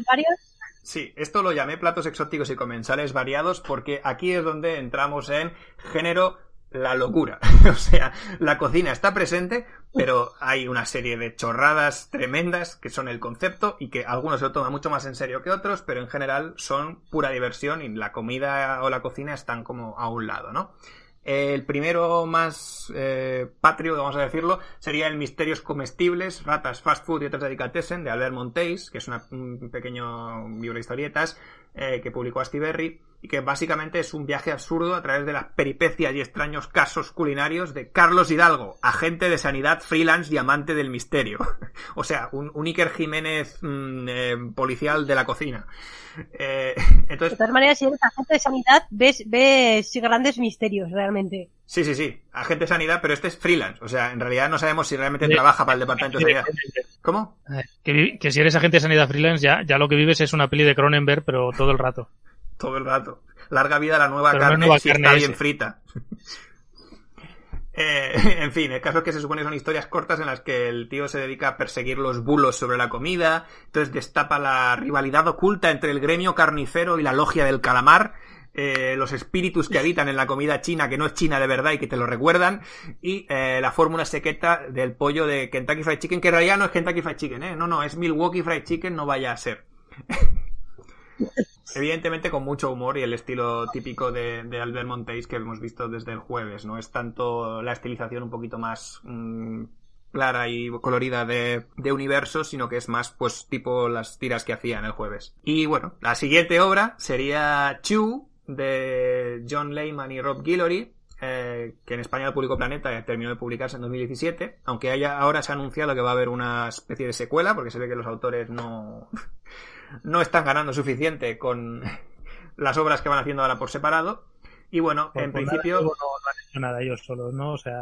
Sí, esto lo llamé platos exóticos y comensales variados porque aquí es donde entramos en género la locura. o sea, la cocina está presente, pero hay una serie de chorradas tremendas que son el concepto y que algunos se lo toman mucho más en serio que otros, pero en general son pura diversión y la comida o la cocina están como a un lado, ¿no? El primero más eh, patrio, vamos a decirlo, sería el Misterios Comestibles, Ratas, Fast Food y otras delicatessen de Albert Monteis, que es un pequeño libro de historietas eh, que publicó Astiberri y que básicamente es un viaje absurdo a través de las peripecias y extraños casos culinarios de Carlos Hidalgo, agente de sanidad freelance y amante del misterio. o sea, un, un Iker Jiménez mm, eh, policial de la cocina. Eh, entonces... De todas maneras, si eres agente de sanidad, ves, ves grandes misterios, realmente. Sí, sí, sí. Agente de sanidad, pero este es freelance. O sea, en realidad no sabemos si realmente trabaja para el departamento de sanidad. ¿Cómo? Que, que si eres agente de sanidad freelance, ya, ya lo que vives es una peli de Cronenberg, pero todo el rato todo el rato. Larga vida la nueva carne si está bien frita. Eh, en fin, el caso es que se supone que son historias cortas en las que el tío se dedica a perseguir los bulos sobre la comida, entonces destapa la rivalidad oculta entre el gremio carnicero y la logia del calamar, eh, los espíritus que habitan en la comida china, que no es china de verdad y que te lo recuerdan, y eh, la fórmula secreta del pollo de Kentucky Fried Chicken, que en realidad no es Kentucky Fried Chicken, ¿eh? No, no, es Milwaukee Fried Chicken, no vaya a ser. Evidentemente con mucho humor y el estilo típico de, Albert Monteis que hemos visto desde el jueves, ¿no? Es tanto la estilización un poquito más mm, clara y colorida de, de universo, sino que es más, pues, tipo las tiras que hacía en el jueves. Y bueno, la siguiente obra sería Chew, de John Lehman y Rob Guillory, eh, que en España publicó Planeta terminó de publicarse en 2017, aunque haya, ahora se ha anunciado que va a haber una especie de secuela, porque se ve que los autores no, no están ganando suficiente con las obras que van haciendo ahora por separado. Y bueno, en principio. no, han hecho nada ellos solos, ¿no? O sea.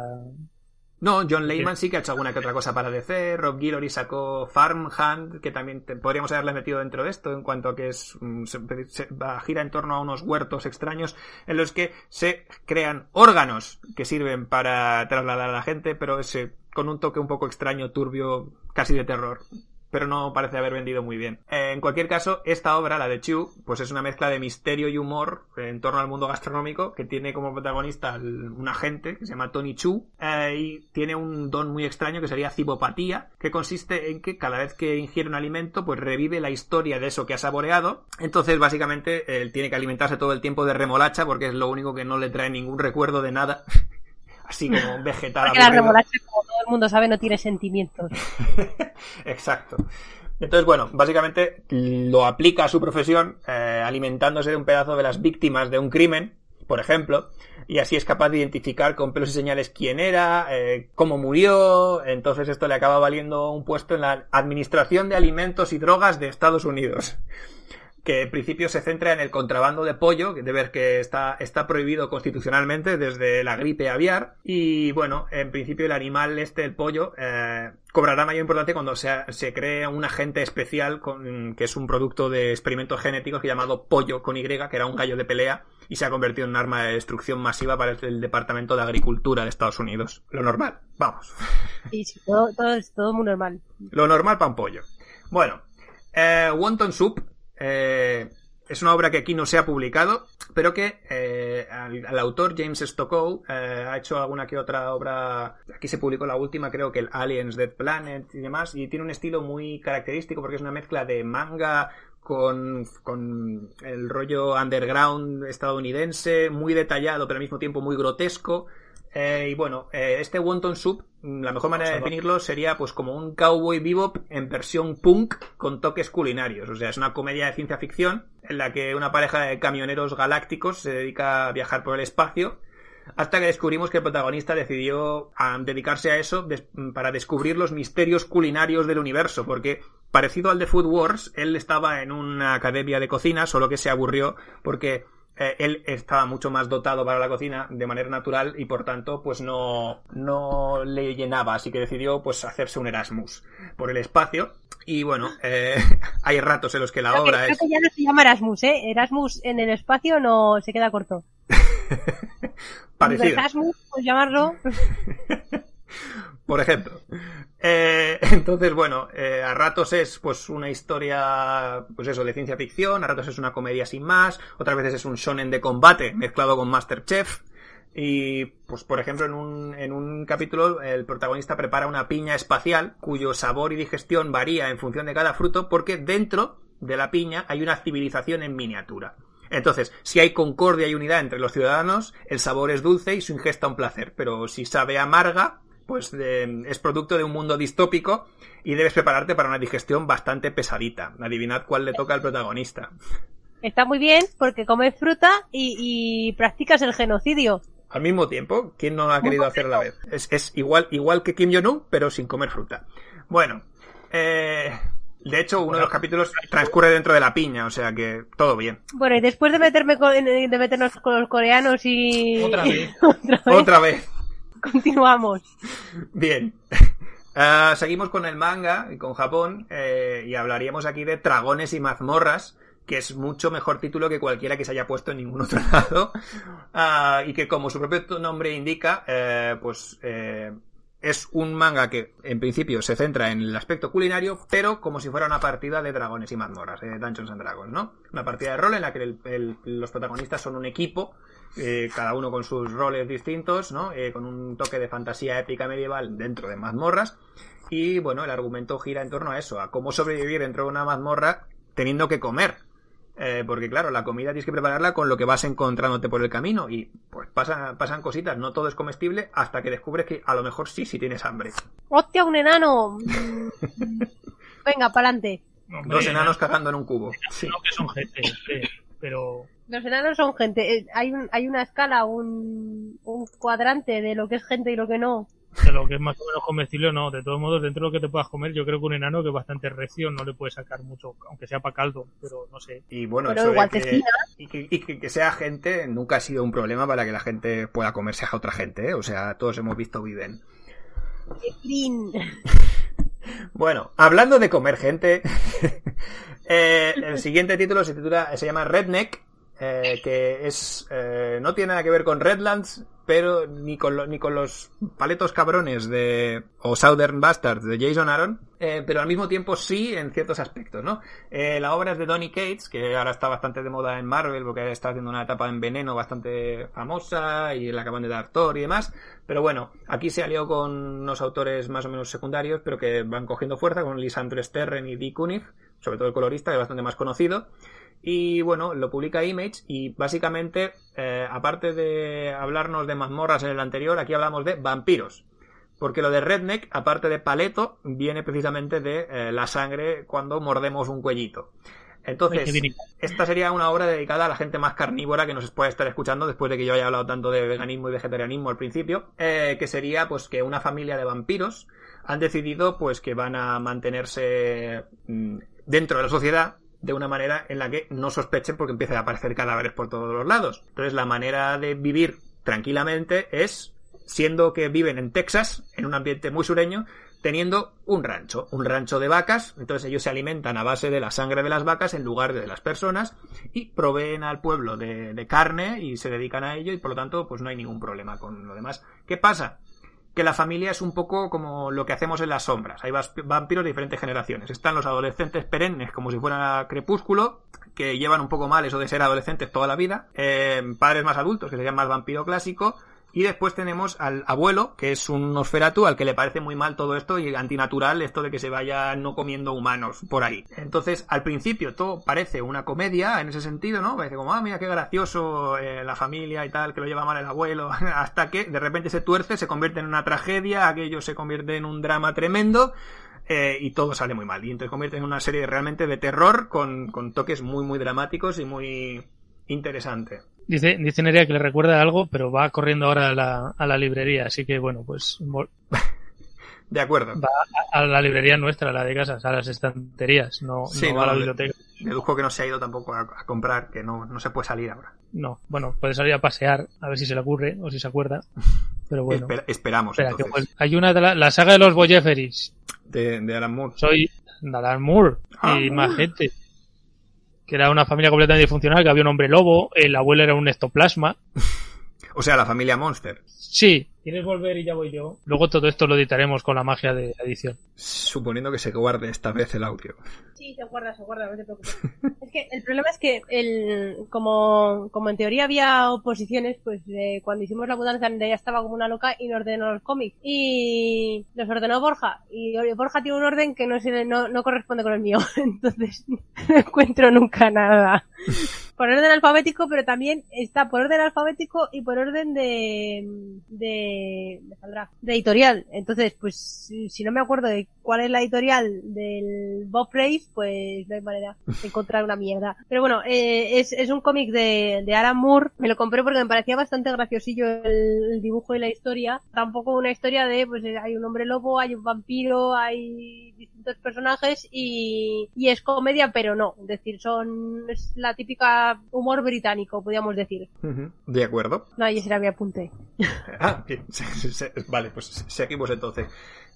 No, John Layman sí que ha hecho alguna que otra cosa para DC. Rob Guillory sacó Farmhand, que también podríamos haberle metido dentro de esto, en cuanto a que es mm, se, gira en torno a unos huertos extraños en los que se crean órganos que sirven para trasladar a la gente, pero ese, con un toque un poco extraño, turbio, casi de terror pero no parece haber vendido muy bien. Eh, en cualquier caso, esta obra, la de Chu, pues es una mezcla de misterio y humor en torno al mundo gastronómico, que tiene como protagonista un agente que se llama Tony Chu, eh, y tiene un don muy extraño que sería cibopatía, que consiste en que cada vez que ingiere un alimento, pues revive la historia de eso que ha saboreado. Entonces, básicamente, él tiene que alimentarse todo el tiempo de remolacha, porque es lo único que no le trae ningún recuerdo de nada. así como un vegetal. Porque la remolacha, como todo el mundo sabe, no tiene sentimientos. Exacto. Entonces, bueno, básicamente lo aplica a su profesión eh, alimentándose de un pedazo de las víctimas de un crimen, por ejemplo, y así es capaz de identificar con pelos y señales quién era, eh, cómo murió, entonces esto le acaba valiendo un puesto en la Administración de Alimentos y Drogas de Estados Unidos que en principio se centra en el contrabando de pollo, de ver que está, está prohibido constitucionalmente desde la gripe aviar. Y bueno, en principio el animal este, el pollo, eh, cobrará mayor importancia cuando se, se cree un agente especial con, que es un producto de experimentos genéticos llamado pollo con Y, que era un gallo de pelea y se ha convertido en un arma de destrucción masiva para el Departamento de Agricultura de Estados Unidos. Lo normal, vamos. Sí, todo, todo es todo muy normal. Lo normal para un pollo. Bueno, eh, Wonton Soup eh, es una obra que aquí no se ha publicado, pero que eh, al, autor James Stokoe eh, ha hecho alguna que otra obra. Aquí se publicó la última, creo que el Aliens Dead Planet y demás, y tiene un estilo muy característico porque es una mezcla de manga con, con el rollo underground estadounidense, muy detallado, pero al mismo tiempo muy grotesco. Eh, y bueno, eh, este Wonton Soup, mm, la mejor manera de definirlo sería pues como un cowboy bebop en versión punk con toques culinarios. O sea, es una comedia de ciencia ficción en la que una pareja de camioneros galácticos se dedica a viajar por el espacio hasta que descubrimos que el protagonista decidió a dedicarse a eso para descubrir los misterios culinarios del universo, porque parecido al de Food Wars, él estaba en una academia de cocina, solo que se aburrió porque eh, él estaba mucho más dotado para la cocina de manera natural y por tanto pues no, no le llenaba, así que decidió pues hacerse un Erasmus por el espacio y bueno, eh, hay ratos en los que la obra es... Creo que ya no se llama Erasmus, ¿eh? Erasmus en el espacio no se queda corto. Parecido. Erasmus, pues llamarlo. Por ejemplo. Eh, entonces, bueno, eh, a ratos es pues una historia, pues eso, de ciencia ficción, a ratos es una comedia sin más, otras veces es un shonen de combate mezclado con Masterchef. Y, pues, por ejemplo, en un, en un capítulo el protagonista prepara una piña espacial cuyo sabor y digestión varía en función de cada fruto porque dentro de la piña hay una civilización en miniatura. Entonces, si hay concordia y unidad entre los ciudadanos, el sabor es dulce y su ingesta un placer. Pero si sabe amarga, pues es producto de un mundo distópico y debes prepararte para una digestión bastante pesadita. Adivinad cuál le toca al protagonista. Está muy bien porque comes fruta y practicas el genocidio al mismo tiempo. ¿Quién no ha querido hacer a la vez? Es, igual, igual que Kim Jong-un, pero sin comer fruta. Bueno, eh, de hecho, uno de los capítulos transcurre dentro de la piña, o sea que todo bien. Bueno, y después de meterme de meternos con los coreanos y otra vez, otra vez, continuamos. Bien. Uh, seguimos con el manga y con Japón eh, y hablaríamos aquí de dragones y mazmorras que es mucho mejor título que cualquiera que se haya puesto en ningún otro lado ah, y que como su propio nombre indica, eh, pues eh, es un manga que en principio se centra en el aspecto culinario, pero como si fuera una partida de dragones y mazmorras, de Dungeons and Dragons, ¿no? Una partida de rol en la que los protagonistas son un equipo, eh, cada uno con sus roles distintos, ¿no? con un toque de fantasía épica medieval dentro de mazmorras. Y bueno, el argumento gira en torno a eso, a cómo sobrevivir dentro de una mazmorra teniendo que comer. Eh, porque claro, la comida tienes que prepararla con lo que vas encontrándote por el camino y pues pasan, pasan cositas, no todo es comestible hasta que descubres que a lo mejor sí, sí tienes hambre. ¡Hostia, un enano! Venga, pa'lante. Dos enanos cagando en un cubo. Sí. No que son gente, pero... Los enanos son gente. Eh, hay, hay una escala, un, un cuadrante de lo que es gente y lo que no de lo que es más o menos comestible no. De todos modos, dentro de lo que te puedas comer, yo creo que un enano que es bastante recio no le puede sacar mucho, aunque sea para caldo, pero no sé. Y bueno, eso de que, y, que, que, sea gente nunca ha sido un problema para que la gente pueda comerse a otra gente, ¿eh? O sea, todos hemos visto Viven. bueno, hablando de comer gente, eh, el siguiente título se titula, se llama Redneck, eh, que es eh, no tiene nada que ver con Redlands pero ni con, ni con los paletos cabrones de o Southern Bastards de Jason Aaron, eh, pero al mismo tiempo sí en ciertos aspectos, ¿no? Eh, la obra es de Donny Cates, que ahora está bastante de moda en Marvel porque está haciendo una etapa en Veneno bastante famosa y la acaban de dar Thor y demás, pero bueno, aquí se alió con unos autores más o menos secundarios, pero que van cogiendo fuerza, con Lisandro Sterren y Dick Kunig, sobre todo el colorista, que es bastante más conocido, y bueno, lo publica Image y básicamente, eh, aparte de hablarnos de mazmorras en el anterior, aquí hablamos de vampiros. Porque lo de Redneck, aparte de paleto, viene precisamente de eh, la sangre cuando mordemos un cuellito. Entonces, esta sería una obra dedicada a la gente más carnívora que nos puede estar escuchando después de que yo haya hablado tanto de veganismo y vegetarianismo al principio, eh, que sería pues que una familia de vampiros han decidido pues que van a mantenerse mm, dentro de la sociedad de una manera en la que no sospechen porque empiezan a aparecer cadáveres por todos los lados. Entonces la manera de vivir tranquilamente es, siendo que viven en Texas, en un ambiente muy sureño, teniendo un rancho, un rancho de vacas, entonces ellos se alimentan a base de la sangre de las vacas en lugar de las personas y proveen al pueblo de, de carne y se dedican a ello y por lo tanto pues no hay ningún problema con lo demás. ¿Qué pasa? Que la familia es un poco como lo que hacemos en las sombras. Hay vampiros de diferentes generaciones. Están los adolescentes perennes, como si fuera crepúsculo, que llevan un poco mal eso de ser adolescentes toda la vida. Eh, padres más adultos, que serían más vampiro clásico y después tenemos al abuelo, que es un Nosferatu al que le parece muy mal todo esto y antinatural esto de que se vaya no comiendo humanos por ahí. Entonces, al principio todo parece una comedia en ese sentido, ¿no? Parece como, ah, mira qué gracioso eh, la familia y tal, que lo lleva mal el abuelo, hasta que de repente se tuerce, se convierte en una tragedia, aquello se convierte en un drama tremendo. Eh, y todo sale muy mal. Y entonces convierte en una serie realmente de terror con, con toques muy, muy dramáticos y muy interesante. Dice, dice Nerea que le recuerda algo, pero va corriendo ahora a la, a la librería, así que bueno, pues. De acuerdo. Va a, la librería nuestra, la de casas, a las estanterías, no, no, va a la biblioteca. Deduzco que no se ha ido tampoco a, comprar, que no, no se puede salir ahora. No, bueno, puede salir a pasear, a ver si se le ocurre o si se acuerda. Pero bueno. esperamos. hay una de la, la, saga de los Boyeferis. De, de Alan Moore. Soy de Alan Moore y ah. más gente que era una familia completamente disfuncional, que había un hombre lobo, el abuelo era un ectoplasma. o sea, la familia Monster. Sí, ¿Quieres volver y ya voy yo? Luego todo esto lo editaremos con la magia de edición. Suponiendo que se guarde esta vez el audio. Sí, se guarda, se guarda, no te preocupes. es que el problema es que el, como, como en teoría había oposiciones, pues eh, cuando hicimos la mudanza ya estaba como una loca y nos ordenó los cómics. Y los ordenó Borja. Y Borja tiene un orden que no, se, no, no corresponde con el mío. Entonces no encuentro nunca nada. Por orden alfabético, pero también está por orden alfabético y por orden de, de, de editorial. Entonces, pues, si, no me acuerdo de cuál es la editorial del Bob Race, pues no hay manera de encontrar una mierda. Pero bueno, eh, es, es un cómic de, de Alan Moore. Me lo compré porque me parecía bastante graciosillo el, dibujo y la historia. Tampoco una historia de, pues, hay un hombre lobo, hay un vampiro, hay distintos personajes y, y es comedia, pero no. Es decir, son, es la típica humor británico, podríamos decir. De acuerdo. No, y ese era mi apunte. ah, bien. vale, pues seguimos entonces.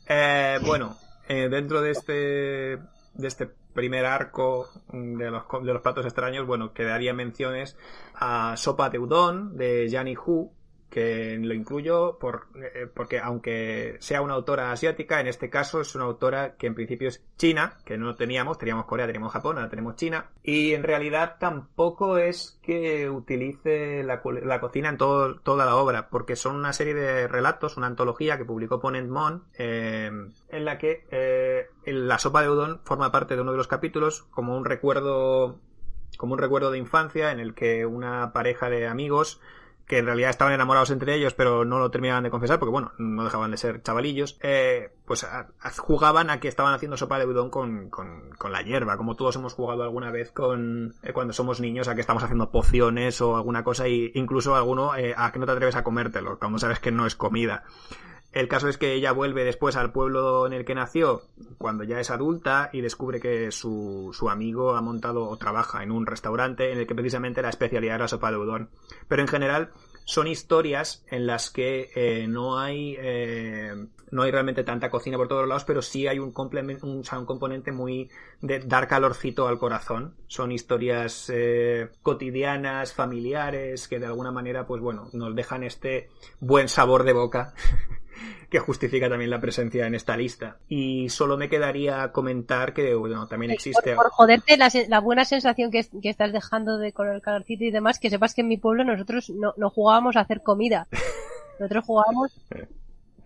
Eh, bueno, eh, dentro de este de este primer arco de los, de los platos extraños, bueno, quedaría menciones a Sopa de Udon de Janny Hu, lo incluyo por, eh, porque aunque sea una autora asiática, en este caso es una autora que en principio es china, que no teníamos, teníamos Corea, teníamos Japón, ahora tenemos China, y en realidad tampoco es que utilice la, cocina en todo, toda la obra, porque son una serie de relatos, una antología que publicó Ponent Mon, eh, en la que eh, la sopa de udon forma parte de uno de los capítulos como un recuerdo como un recuerdo de infancia en el que una pareja de amigos que en realidad estaban enamorados entre ellos, pero no lo terminaban de confesar, porque bueno, no dejaban de ser chavalillos, eh, pues jugaban a que estaban haciendo sopa de udon con, con, con, la hierba, como todos hemos jugado alguna vez con eh, cuando somos niños a que estamos haciendo pociones o alguna cosa, e incluso alguno eh, a que no te atreves a comértelo, cuando sabes que no es comida. El caso es que ella vuelve después al pueblo en el que nació cuando ya es adulta y descubre que su, su amigo ha montado o trabaja en un restaurante en el que precisamente la especialidad era sopa de udon. Pero en general son historias en las que eh, no hay eh, no hay realmente tanta cocina por todos lados, pero sí hay un, un, un componente muy de dar calorcito al corazón. Son historias eh, cotidianas, familiares, que de alguna manera, pues bueno, nos dejan este buen sabor de boca que justifica también la presencia en esta lista. Y solo me quedaría comentar que bueno, también existe... Por, joderte la, buena sensación que, estás dejando de con el calorcito y demás, que sepas que en mi pueblo nosotros no, no jugábamos a hacer comida. Nosotros jugábamos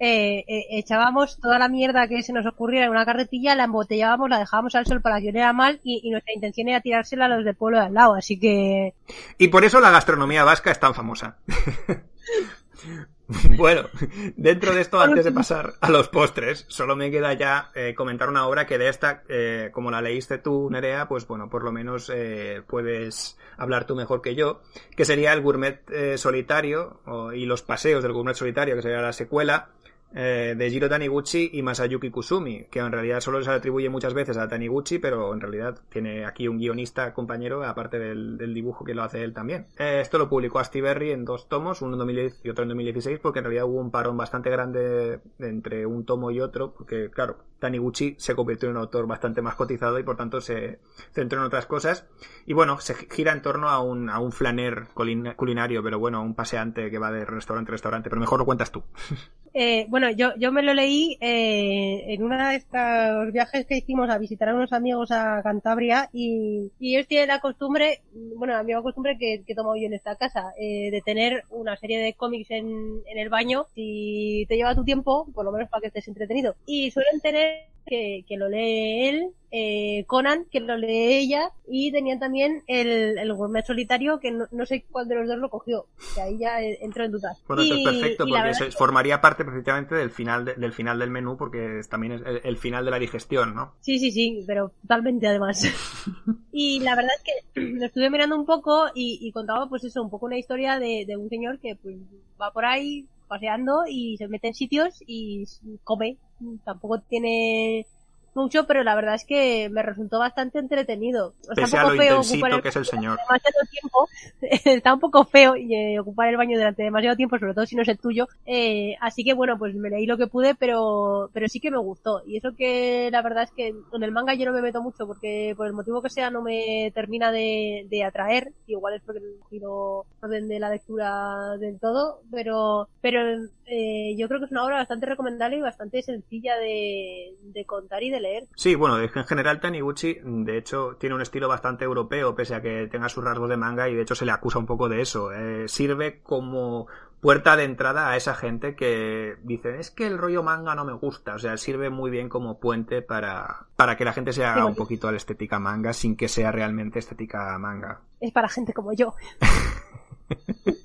eh, eh, echábamos toda la mierda que se nos ocurriera en una carretilla, la embotellábamos, la dejábamos al sol para que oliera mal y, y, nuestra intención era tirársela a los del pueblo de al lado, así que... Y por eso la gastronomía vasca es tan famosa. Bueno, dentro de esto, antes de pasar a los postres, solo me queda ya eh, comentar una obra que de esta, eh, como la leíste tú, Nerea, pues bueno, por lo menos eh, puedes hablar tú mejor que yo, que sería el Gourmet Solitario y los paseos del Gourmet Solitario, que sería la secuela, eh, de Jiro Taniguchi y Masayuki Kusumi, que en realidad solo se atribuye muchas veces a Taniguchi, pero en realidad tiene aquí un guionista compañero, aparte del, dibujo que lo hace él también. Eh, esto lo publicó Berry en dos tomos, uno en 2010 y otro en 2016, porque en realidad hubo un parón bastante grande entre un tomo y otro, porque claro, Taniguchi se convirtió en un autor bastante más cotizado y por tanto se centró en otras cosas. Y bueno, se gira en torno a un, a un flaner culinario, pero bueno, a un paseante que va de restaurante a restaurante, pero mejor lo cuentas tú. Eh, bueno, yo, yo me lo leí eh, en uno de estos viajes que hicimos a visitar a unos amigos a Cantabria y, ellos tienen la costumbre, bueno, la misma costumbre que, que tomo yo en esta casa, eh, de tener una serie de cómics en, en el baño. Si te lleva tu tiempo, por lo menos para que estés entretenido. Y suelen tener que, que lo lee él, eh, Conan, que lo lee ella, y tenían también el, el gourmet solitario, que no, no sé cuál de los dos lo cogió, que ahí ya entró en dudas. Bueno, esto Y- es perfecto porque se que- formaría parte precisamente del final de- del final del menú porque es- también es el, el final de la digestión, ¿no? Sí, sí, sí, pero totalmente además. y la verdad es que lo estuve mirando un poco y, y contaba pues eso, un poco una historia de, de un señor que pues va por ahí paseando y se mete en sitios y come. Tampoco tiene mucho, pero la verdad es que me resultó bastante entretenido. Está Pese un a poco lo feo ocupar el que es el señor. demasiado tiempo, está un poco feo eh, ocupar el baño durante demasiado tiempo, sobre todo si no es el tuyo. Eh, así que bueno, pues me leí lo que pude, pero, pero sí que me gustó. Y eso que la verdad es que en el manga yo no me meto mucho porque por el motivo que sea no me termina de, de atraer. Igual es porque no he cogido orden de la lectura del todo, pero, pero eh, yo creo que es una obra bastante recomendable y bastante sencilla de, de contar y de leer. Sí, bueno, es que en general Taniguchi, de hecho, tiene un estilo bastante europeo, pese a que tenga sus rasgos de manga, y de hecho se le acusa un poco de eso. Eh, sirve como puerta de entrada a esa gente que dice, es que el rollo manga no me gusta. O sea, sirve muy bien como puente para, para que la gente se haga un poquito a la estética manga sin que sea realmente estética manga. Es para gente como yo.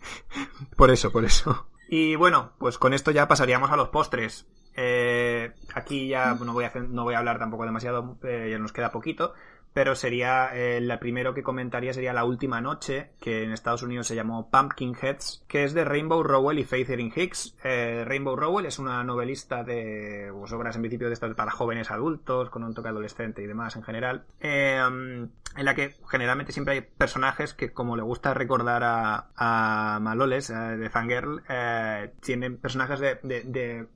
Por eso, por eso. Y bueno, pues con esto ya pasaríamos a los postres. Eh, aquí ya no voy, a hacer- no voy a hablar tampoco demasiado, eh, ya nos queda poquito, pero sería, eh, la primero que comentaría sería La Última Noche, que en Estados Unidos se llamó Pumpkin Heads, que es de Rainbow Rowell y Faith Erin Hicks. Eh, Rainbow Rowell es una novelista de pues, obras en principio de estas para jóvenes adultos, con un toque adolescente y demás en general, eh, en la que generalmente siempre hay personajes que, como le gusta recordar a, a Maloles, eh, de Fangirl, tienen personajes de, de, de-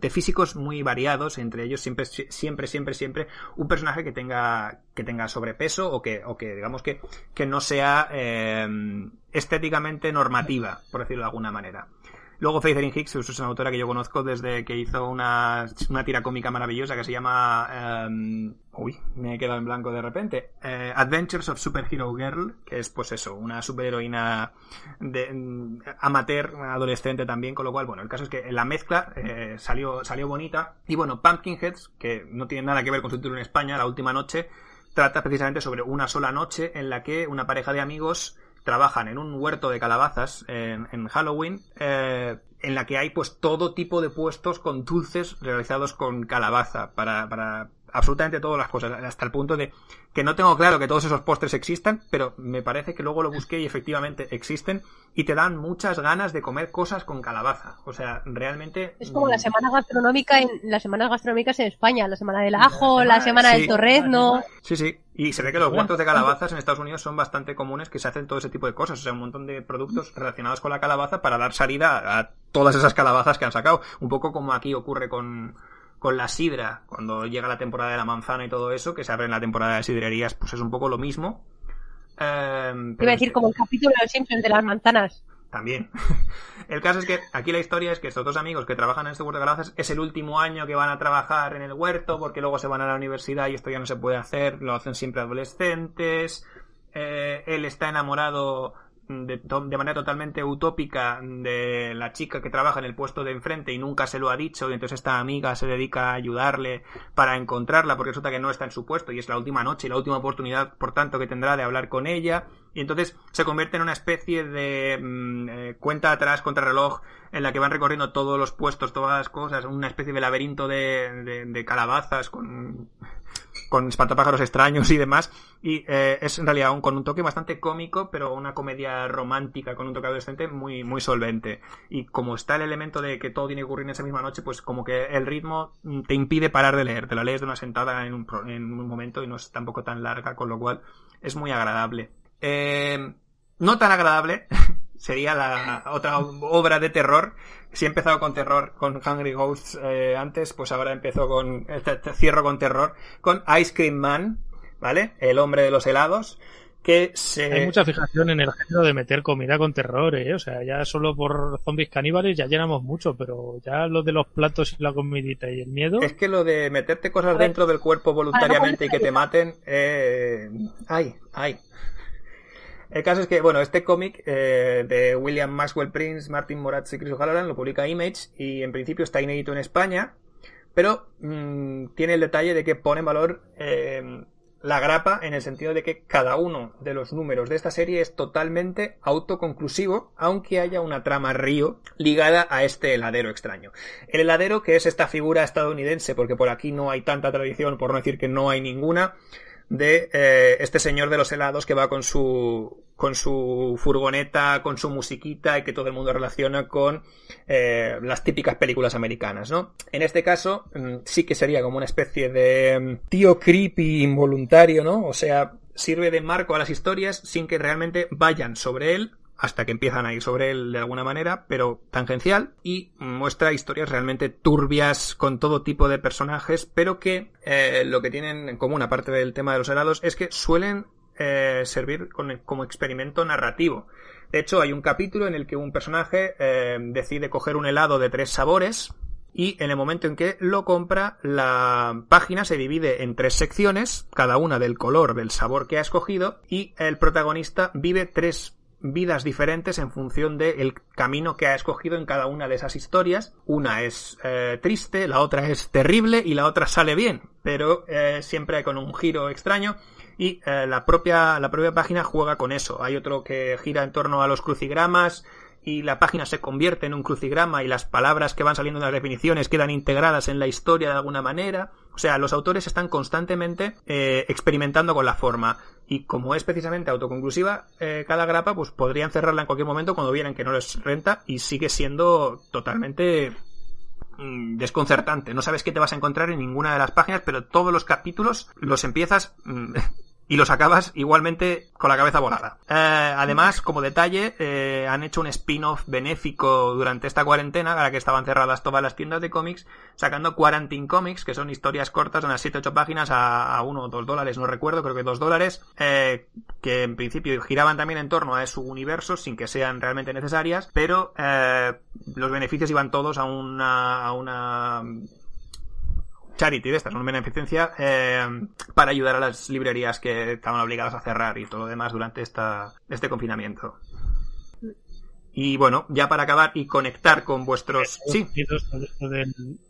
de físicos muy variados, entre ellos siempre, siempre, siempre, siempre un personaje que tenga, que tenga sobrepeso o que, o que digamos que, que no sea eh, estéticamente normativa, por decirlo de alguna manera. Luego Faith Erin Hicks es una autora que yo conozco desde que hizo una, una tira cómica maravillosa que se llama... em, uy, me he quedado en blanco de repente. Eh, Adventures of Superhero Girl, que es pues eso, una superheroína de, mm, amateur, adolescente también, con lo cual, bueno, el caso es que la mezcla eh, salió, salió bonita. Y bueno, Pumpkinheads, que no tiene nada que ver con su título en España, La Última Noche, trata precisamente sobre una sola noche en la que una pareja de amigos trabajan en un huerto de calabazas en, en Halloween, eh, en la que hay pues todo tipo de puestos con dulces realizados con calabaza para, para absolutamente todas las cosas, hasta el punto de que no tengo claro que todos esos postres existan, pero me parece que luego lo busqué y efectivamente existen y te dan muchas ganas de comer cosas con calabaza. O sea, realmente... Es como la mm, semana gastronómica en las semanas gastronómicas en España, la semana del ajo, la semana Sí. del torrezno. Sí, sí. Y se ve que los huertos de calabazas en Estados Unidos son bastante comunes que se hacen todo ese tipo de cosas. O sea, un montón de productos relacionados con la calabaza para dar salida a todas esas calabazas que han sacado. Un poco como aquí ocurre con, con la sidra, cuando llega la temporada de la manzana y todo eso, que se abre en la temporada de sidrerías, pues es un poco lo mismo. Em, pero Iba a decir como el capítulo de los Simpsons de las manzanas. También. El caso es que aquí la historia es que estos dos amigos que trabajan en este huerto de calabazas es el último año que van a trabajar en el huerto porque luego se van a la universidad y esto ya no se puede hacer, lo hacen siempre adolescentes. Eh, él está enamorado de, de manera totalmente utópica de la chica que trabaja en el puesto de enfrente y nunca se lo ha dicho y entonces esta amiga se dedica a ayudarle para encontrarla porque resulta que no está en su puesto y es la última noche y la última oportunidad por tanto que tendrá de hablar con ella y entonces se convierte en una especie de mm, eh, cuenta atrás contra reloj en la que van recorriendo todos los puestos, todas las cosas, una especie de laberinto de, calabazas con, con espantapájaros extraños y demás. Y eh, es en realidad un, con un toque bastante cómico, pero una comedia romántica con un toque adolescente muy, muy solvente. Y como está el elemento de que todo tiene que ocurrir en esa misma noche, pues como que el ritmo mm, te impide parar de leer. Te la lees de una sentada en un, en un momento y no es tampoco tan larga, con lo cual es muy agradable. Eh, no tan agradable sería la otra obra de terror. Si he empezado con terror con Hungry Ghosts eh, antes, pues ahora empezó con cierro con terror con Ice Cream Man, ¿vale? El hombre de los helados, que se... Hay mucha fijación en el género de meter comida con terror, ¿eh? O sea, ya solo por zombies caníbales ya llenamos mucho, pero ya lo de los platos y la comidita y el miedo... Es que lo de meterte cosas dentro del cuerpo voluntariamente y que te maten... Eh... Ay, ay. El caso es que, bueno, este cómic eh, de William Maxwell Prince, Martin Moratz y Chris O'Halloran lo publica Image y en principio está inédito en España, pero mmm, tiene el detalle de que pone en valor eh, la grapa en el sentido de que cada uno de los números de esta serie es totalmente autoconclusivo, aunque haya una trama río ligada a este heladero extraño. El heladero, que es esta figura estadounidense, porque por aquí no hay tanta tradición, por no decir que no hay ninguna, de eh, este señor de los helados que va con su con su furgoneta, con su musiquita y que todo el mundo relaciona con eh, las típicas películas americanas, ¿no? En este caso mm, sí que sería como una especie de mm, tío creepy involuntario, ¿no? O sea, sirve de marco a las historias sin que realmente vayan sobre él hasta que empiezan a ir sobre él de alguna manera, pero tangencial, y muestra historias realmente turbias con todo tipo de personajes, pero que eh, lo que tienen en común, aparte del tema de los helados, es que suelen eh, servir como experimento narrativo. De hecho, hay un capítulo en el que un personaje eh, decide coger un helado de tres sabores, y en el momento en que lo compra, la página se divide en tres secciones, cada una del color del sabor que ha escogido, y el protagonista vive tres vidas diferentes en función del camino que ha escogido en cada una de esas historias. Una es eh, triste, la otra es terrible y la otra sale bien, pero eh, siempre con un giro extraño. Y eh, la propia la propia página juega con eso. Hay otro que gira en torno a los crucigramas y la página se convierte en un crucigrama y las palabras que van saliendo de las definiciones quedan integradas en la historia de alguna manera. O sea, los autores están constantemente eh, experimentando con la forma. Y como es precisamente autoconclusiva, eh, cada grapa, pues podrían cerrarla en cualquier momento cuando vieran que no les renta y sigue siendo totalmente mm, desconcertante. No sabes qué te vas a encontrar en ninguna de las páginas, pero todos los capítulos los empiezas mm, y los acabas igualmente con la cabeza volada. Eh, además, como detalle, eh, han hecho un spin-off benéfico durante esta cuarentena, a que estaban cerradas todas las tiendas de cómics, sacando Quarantine Comics, que son historias cortas, unas 7-8 páginas a, 1 o 2 dólares, no recuerdo, creo que 2 dólares, eh, que en principio giraban también en torno a su universo, sin que sean realmente necesarias, pero eh, los beneficios iban todos a una, a una charity de estas, una beneficencia eh, para ayudar a las librerías que estaban obligadas a cerrar y todo lo demás durante esta, este confinamiento. Y bueno, ya para acabar y conectar con vuestros... Sí.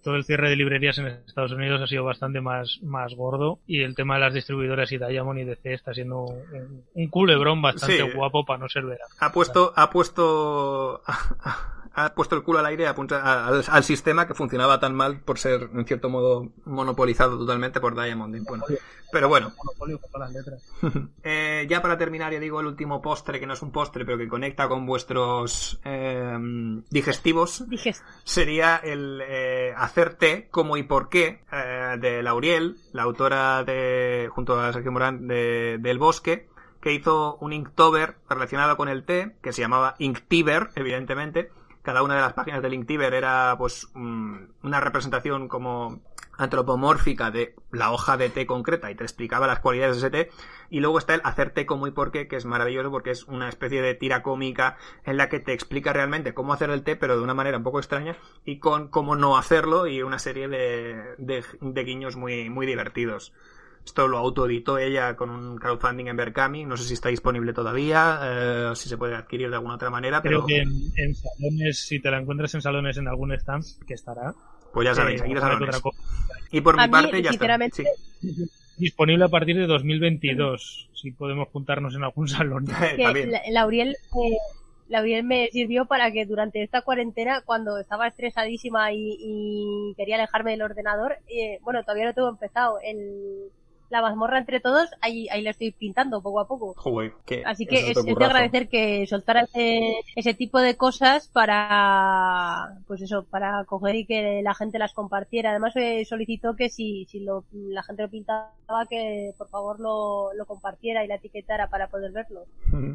todo el cierre de librerías en Estados Unidos ha sido bastante más, más gordo y el tema de las distribuidoras y Diamond y DC está siendo un, culebrón bastante guapo para no ser verano. Ha puesto, ha puesto ha puesto el culo al aire al, al, sistema que funcionaba tan mal por ser, en cierto modo, monopolizado totalmente por Diamond. Bueno, pero bueno. eh, ya para terminar, ya digo el último postre, que no es un postre, pero que conecta con vuestros eh, digestivos. Sería el eh, hacer té, como y por qué, eh, de Lauriel, la autora de, junto a Sergio Morán, de, del Bosque, que hizo un Inktober relacionado con el té, que se llamaba Inktiber, evidentemente, cada una de las páginas de Linktiver era pues una representación como antropomórfica de la hoja de té concreta y te explicaba las cualidades de ese té y luego está el hacer té como y por qué que es maravilloso porque es una especie de tira cómica en la que te explica realmente cómo hacer el té pero de una manera un poco extraña y con cómo no hacerlo y una serie de, de guiños muy, muy divertidos. Esto lo autoeditó ella con un crowdfunding en Berkami. No sé si está disponible todavía, eh, si se puede adquirir de alguna otra manera. Creo que en, salones, si te la encuentras en salones en algún stand, que estará. Pues ya sabéis, aquí salones. Y por mi parte, ya está. Disponible a partir de 2022, si podemos juntarnos en algún salón. Lauriel, eh, Lauriel me sirvió para que durante esta cuarentena, cuando estaba estresadísima y, quería alejarme del ordenador, eh, bueno, todavía no tengo empezado, el, la mazmorra entre todos, ahí, ahí la estoy pintando poco a poco. Así que es, de agradecer que soltara ese, ese tipo de cosas para, pues eso, para coger y que la gente las compartiera. Además eh, solicitó que si, si lo, la gente lo pintaba, que por favor lo, lo compartiera y la etiquetara para poder verlo.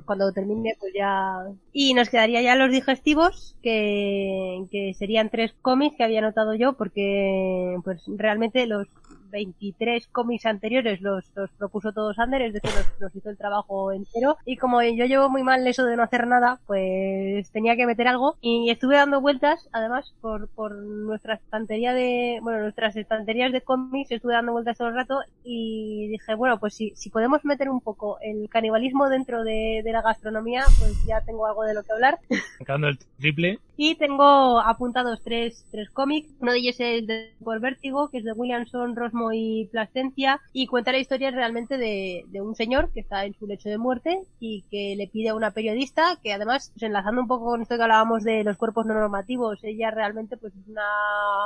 Cuando termine, pues ya... Y nos quedaría ya los digestivos, que, que serían tres cómics que había notado yo, porque pues realmente los 23 cómics anteriores los, los propuso todos Ander, es decir, nos, nos, hizo el trabajo entero. Y como yo llevo muy mal eso de no hacer nada, pues tenía que meter algo. Y estuve dando vueltas, además, por, por nuestra estantería de, bueno, nuestras estanterías de cómics, estuve dando vueltas todo el rato y dije, bueno, pues si, si podemos meter un poco el canibalismo dentro de, de la gastronomía, pues ya tengo algo de lo que hablar. El triple. Y tengo apuntados tres, tres cómics. Uno de ellos es de por Vértigo, que es de Williamson, Rosmo y Plasencia, y cuenta la historia realmente de, de, un señor que está en su lecho de muerte y que le pide a una periodista, que además, pues, enlazando un poco con esto que hablábamos de los cuerpos no normativos, ella realmente pues es una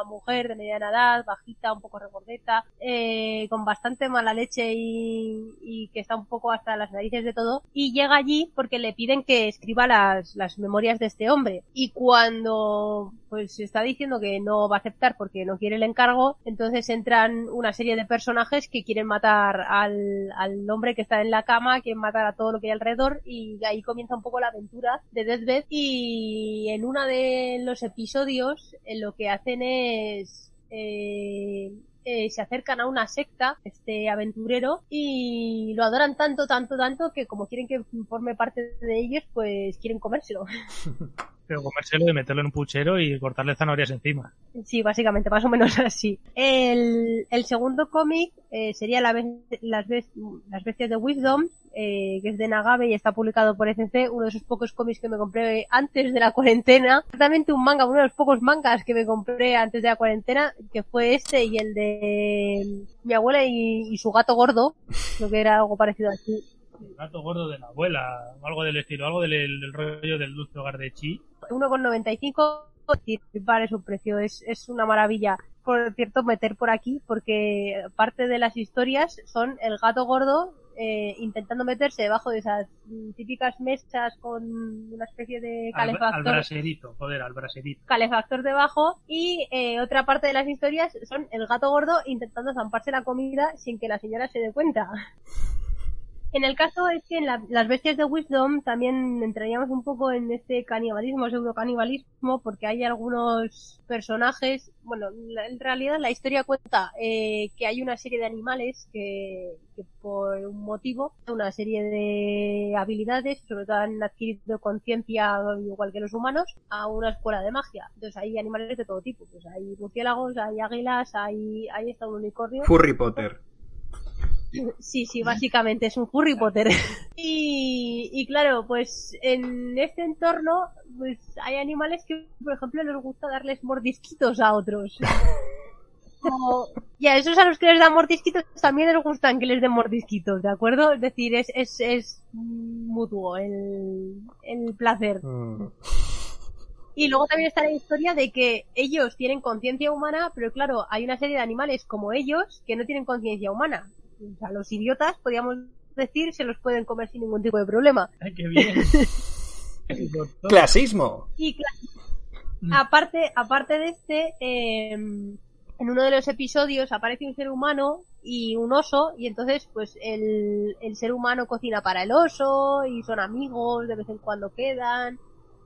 mujer de mediana edad, bajita, un poco regordeta, eh, con bastante mala leche y, y, que está un poco hasta las narices de todo, y llega allí porque le piden que escriba las, las memorias de este hombre. Y cuando pues está diciendo que no va a aceptar porque no quiere el encargo, entonces entran una serie de personajes que quieren matar al, al hombre que está en la cama, quieren matar a todo lo que hay alrededor y ahí comienza un poco la aventura de Deathbed y en uno de los episodios en lo que hacen es eh, eh, se acercan a una secta, este aventurero, y lo adoran tanto, tanto, tanto que como quieren que forme parte de ellos, pues quieren comérselo. Pero comérselo de meterlo en un puchero y cortarle zanahorias encima. Sí, básicamente, más o menos así. El, segundo cómic eh, sería la, las, las bestias de Wisdom, eh, que es de Nagabe y está publicado por ECC, uno de esos pocos cómics que me compré antes de la cuarentena. Exactamente un manga, uno de los pocos mangas que me compré antes de la cuarentena, que fue este y el de mi abuela y, y su gato gordo, lo que era algo parecido aquí. El gato gordo de la abuela, algo del estilo, algo del, del rollo del dulce hogar de Chi. 1,95 vale su precio, es, es una maravilla. Por cierto, meter por aquí, porque parte de las historias son el gato gordo eh, intentando meterse debajo de esas típicas mesas con una especie de calefactor. Al, al braserito, joder, al braserito. Calefactor debajo. Y eh, otra parte de las historias son el gato gordo intentando zamparse la comida sin que la señora se dé cuenta. En el caso es que en la, las bestias de Wisdom también entraríamos un poco en este canibalismo, pseudo canibalismo, porque hay algunos personajes, bueno, la, en realidad la historia cuenta eh, que hay una serie de animales que, por un motivo, una serie de habilidades, sobre todo han adquirido conciencia igual que los humanos, a una escuela de magia. Entonces hay animales de todo tipo, pues hay murciélagos, hay águilas, hay, hay hasta un unicornio. Potter. Sí, sí, básicamente es un Harry Potter. y, y claro, pues en este entorno, pues hay animales que, por ejemplo, les gusta darles mordisquitos a otros. Como, y a esos a los que les dan mordisquitos también les gustan que les den mordisquitos, ¿de acuerdo? Es decir, es, es, es mutuo el, el placer. Mm. Y luego también está la historia de que ellos tienen conciencia humana, pero claro, hay una serie de animales como ellos que no tienen conciencia humana. O sea, los idiotas, podríamos decir, se los pueden comer sin ningún tipo de problema. Ay, qué bien. Clasismo. Y cla- aparte, aparte de este, eh, en uno de los episodios aparece un ser humano y un oso y entonces pues el, el ser humano cocina para el oso y son amigos, de vez en cuando quedan.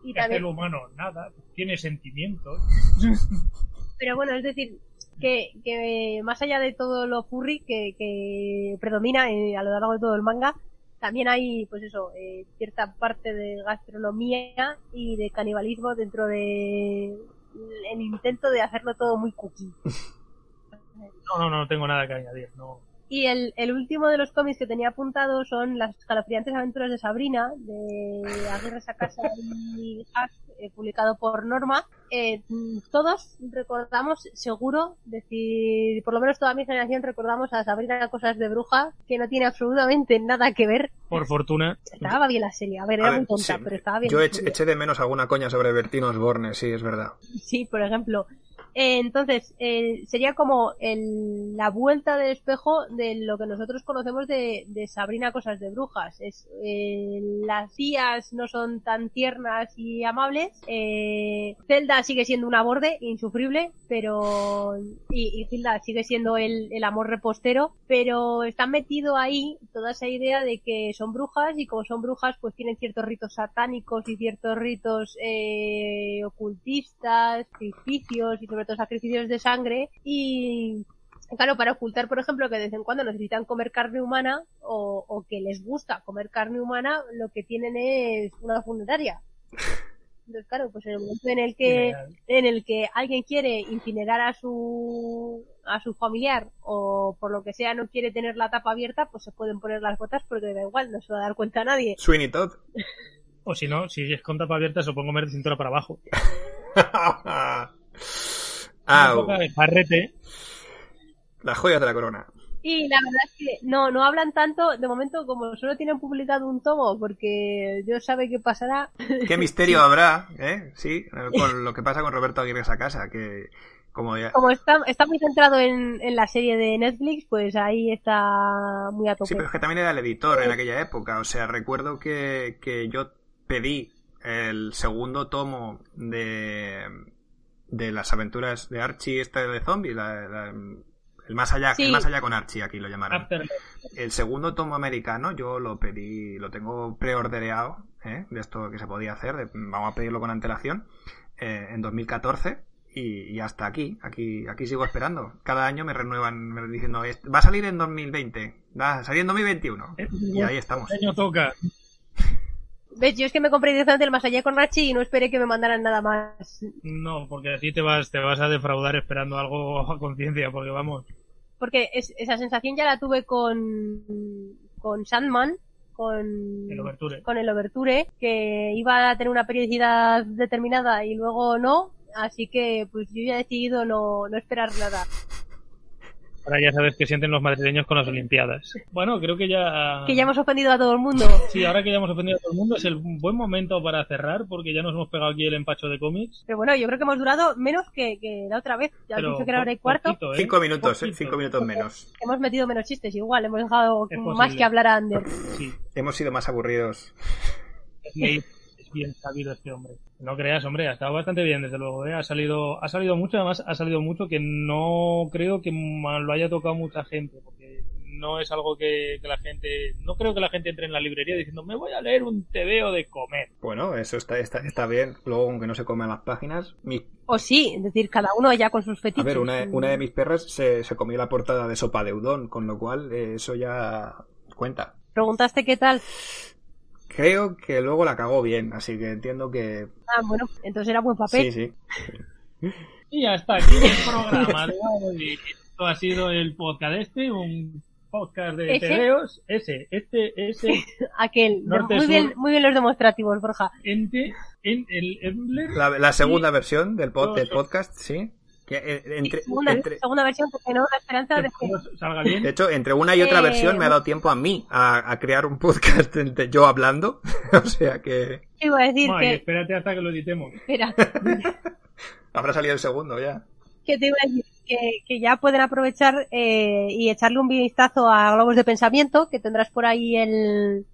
Y ¿Qué hace también, el humano? Nada, tiene sentimientos. pero bueno, es decir, que, que más allá de todo lo furry que, que predomina eh, a lo largo de todo el manga, también hay, pues eso, eh, cierta parte de gastronomía y de canibalismo dentro de el intento de hacerlo todo muy cookie. No, no, no tengo nada que añadir. No. Y el, el último de los cómics que tenía apuntado son las escalofriantes aventuras de Sabrina, de Aguirre Sacasa y Hack, eh, publicado por Norma. Eh, todos recordamos, seguro, decir, por lo menos toda mi generación recordamos a Sabrina Cosas de Bruja, que no tiene absolutamente nada que ver. Por fortuna. Estaba bien la serie, a ver, A era ver, muy tonta, sí, pero estaba bien. Yo eché de menos alguna coña sobre Bertino Osborne, sí, es verdad. Sí, por ejemplo. Eh, entonces, eh, sería como el, la vuelta del espejo de lo que nosotros conocemos de, Sabrina Cosas de Brujas. Es, eh, las tías no son tan tiernas y amables. Eh, Zelda sigue siendo una borde insufrible, pero y, y Hilda sigue siendo el, amor repostero, pero está metido ahí toda esa idea de que son brujas y como son brujas pues tienen ciertos ritos satánicos y ciertos ritos eh, ocultistas, sacrificios y sobre todo sacrificios de sangre y Claro, para ocultar, por ejemplo, que de vez en cuando necesitan comer carne humana o, o que les gusta comer carne humana, lo que tienen es una funeraria. Entonces, claro, pues en el momento en el que en el que alguien quiere incinerar a su a su familiar o por lo que sea no quiere tener la tapa abierta, pues se pueden poner las botas porque da igual, no se va a dar cuenta a nadie. Sweeney Todd. O si no, si es con tapa abierta, se puede comer de cintura para abajo. ah, Una época de parrete. las joyas de la corona. Y la verdad es que no, no hablan tanto, de momento como solo tienen publicado un tomo, porque Dios sabe qué pasará. ¿Qué misterio habrá, eh? Sí, con lo que pasa con Roberto Aguirre a casa, que como ya... Como está, está muy centrado en, en la serie de Netflix, pues ahí está muy a tope. Sí, pero es que también era el editor en aquella época. O sea, recuerdo que, que yo pedí el segundo tomo de, de las aventuras de Archie, esta de zombie, la, la- el más allá, Sí. el más allá con Archie, aquí lo llamaron. After- El segundo tomo americano yo lo pedí, lo tengo preordereado, ¿eh? de esto que se podía hacer, de- vamos a pedirlo con antelación, eh, en 2014 y, y hasta aquí, aquí, aquí sigo esperando. Cada año me renuevan me diciendo, "Es- va a salir en 2020, va a salir en 2021 y ahí estamos. Año toca. ¿Ves? Yo es que me compré directamente el más allá con Rachi y no esperé que me mandaran nada más. No, porque así te vas, te vas a defraudar esperando algo a conciencia, porque vamos. Porque es- esa sensación ya la tuve con, con Sandman, con El Overture. con el Overture, que iba a tener una periodicidad determinada y luego no, así que pues yo ya he decidido no, no esperar nada. Ahora ya sabes que sienten los madrileños con las Olimpiadas. Bueno, creo que ya. Que ya hemos ofendido a todo el mundo. Sí, ahora que ya hemos ofendido a todo el mundo, es el buen momento para cerrar, porque ya nos hemos pegado aquí el empacho de cómics. Pero bueno, yo creo que hemos durado menos que, que la otra vez. Ya dicho que era hora y cuarto. poquito, ¿eh? Cinco minutos, eh, Poquito. cinco minutos menos. Hemos metido menos chistes igual, hemos dejado más que hablar a Ander. Sí, Hemos sido más aburridos. es bien- sabido este hombre. No creas, hombre, ha estado bastante bien, desde luego. ¿eh? Ha salido, ha salido mucho, además ha salido mucho que no creo que lo haya tocado mucha gente, porque no es algo que, que la gente, no creo que la gente entre en la librería diciendo me voy a leer un tebeo de comer. Bueno, eso está, está, está bien. Luego, aunque no se coman las páginas, mi- O sí, es decir, cada uno ya con sus a fetiches. ver, una, una de mis perras se, se comió la portada de sopa de udon, con lo cual eh, eso ya cuenta. Preguntaste qué tal. Creo que luego la cagó bien, así que entiendo que Ah, bueno, entonces era buen papel. sí, sí. Y hasta aquí el programa de hoy. Esto ha sido el podcast este, un podcast de ¿Ese? tebeos. Ese, este, ese, Aquel. Norte, muy, sur. bien, muy bien los demostrativos, Borja. ente, en el Embler. La, la segunda y- versión del, pod- podcast, sí. Que, eh, entre, segunda, entre- segunda versión porque no la esperanza de que todo salga bien. de hecho, entre una y otra Eh, versión me ha dado tiempo a mí a, a crear un podcast de yo hablando. o sea que iba a decir Ay, que espérate hasta que lo editemos. espera, habrá salido el segundo ya. que te iba a decir que, que ya pueden aprovechar eh, y echarle un vistazo a Globos de Pensamiento, que tendrás por ahí el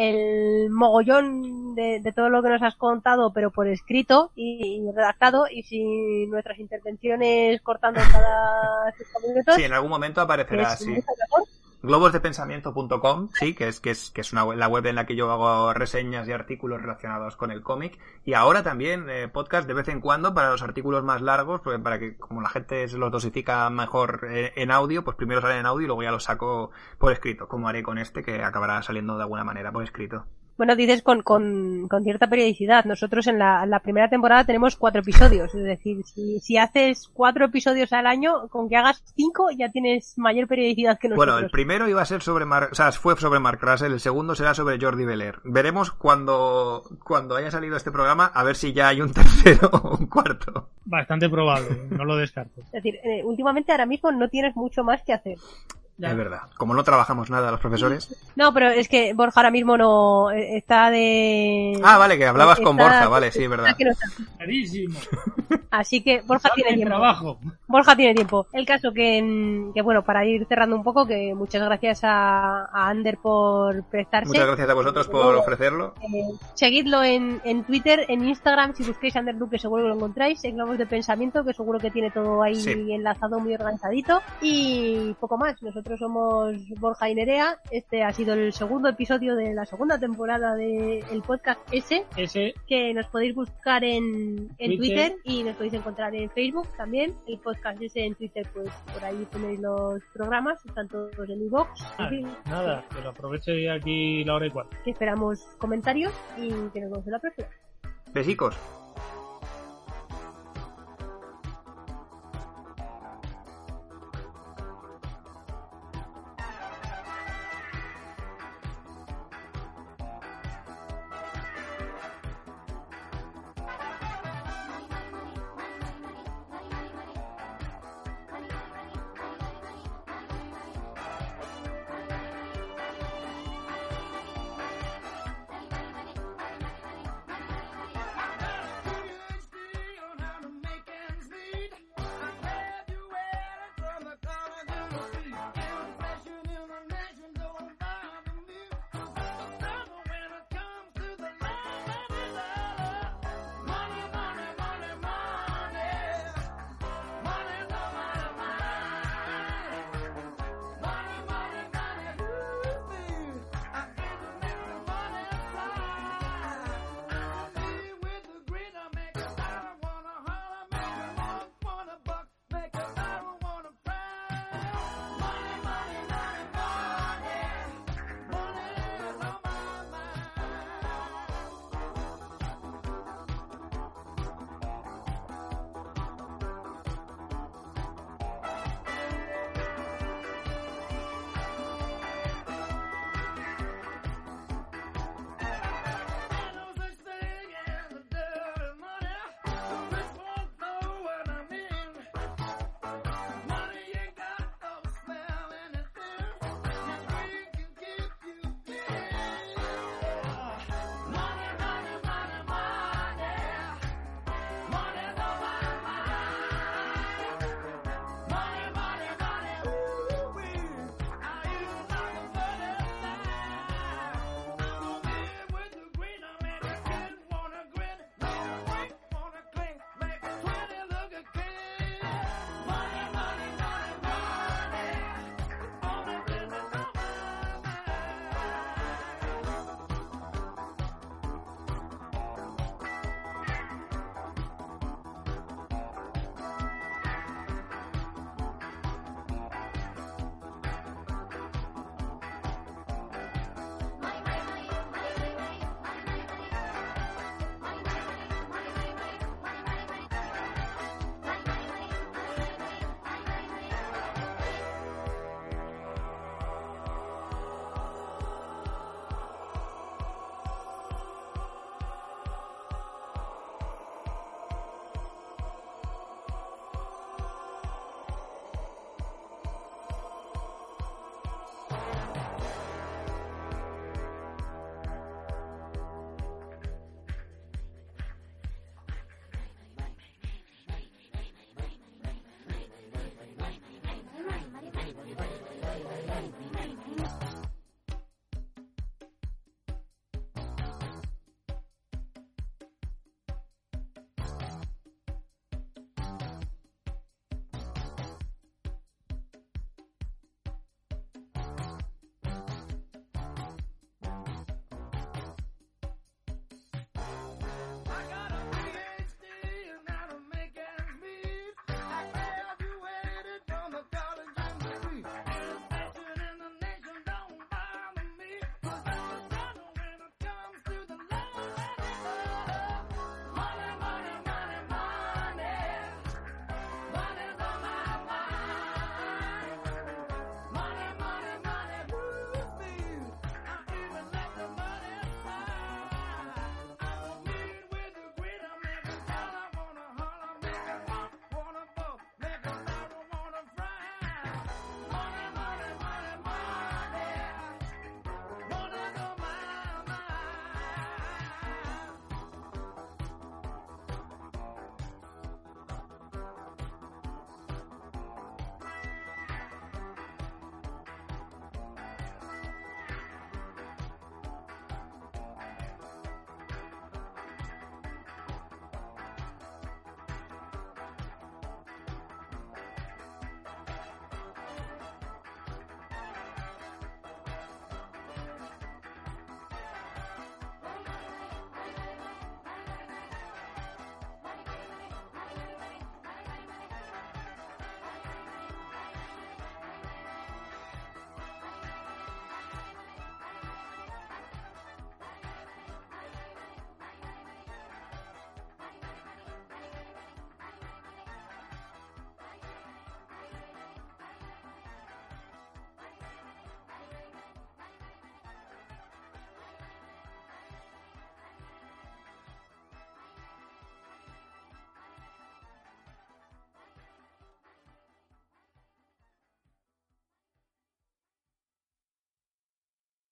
el mogollón de, de todo lo que nos has contado, pero por escrito y, y redactado, y sin nuestras intervenciones cortando cada cinco minutos. Sí, en algún momento aparecerá así. globosdepensamiento.com, sí, que es, que es, que es una, la web en la que yo hago reseñas y artículos relacionados con el cómic. Y ahora también eh, podcast de vez en cuando para los artículos más largos, pues para que como la gente se los dosifica mejor eh, en audio, pues primero salen en audio y luego ya los saco por escrito, como haré con este, que acabará saliendo de alguna manera por escrito. Bueno, dices con, con, con cierta periodicidad. Nosotros en la, en la primera temporada tenemos cuatro episodios. Es decir, si, si haces cuatro episodios al año, con que hagas cinco ya tienes mayor periodicidad que nosotros. Bueno, el primero iba a ser sobre Mar, o sea, fue sobre Mark Russell, el segundo será sobre Jordi Belair. Veremos cuando, cuando haya salido este programa, a ver si ya hay un tercero o un cuarto. Bastante probable, no lo descarto. Es decir, eh, últimamente ahora mismo no tienes mucho más que hacer. Es verdad. Como no trabajamos nada los profesores. No, pero es que Borja ahora mismo no eh, está de... Ah, vale, que hablabas con está- Borja, vale, sí, es verdad. está que no está. Carísimo. Así que Borja tiene tiempo. trabajo. Borja tiene tiempo. El caso que, que bueno, para ir cerrando un poco, que muchas gracias a, a Ander por prestarse. Muchas gracias a vosotros por ofrecerlo. Eh, seguidlo en, en Twitter, en Instagram, si busquéis Ander Luke seguro que lo encontráis, en Globos de Pensamiento, que seguro que tiene todo ahí Sí. enlazado muy organizadito. Y poco más, nosotros somos Borja y Nerea, este ha sido el segundo episodio de la segunda temporada del podcast S, Ese, que nos podéis buscar en, en Twitter. Twitter y nos podéis encontrar en Facebook también, el podcast ese en Twitter, pues por ahí tenéis los programas, están todos en iVoox. Ah, en fin, nada, pero aproveche aquí la hora y cuarto. que esperamos comentarios y que nos vemos en la próxima. Besicos.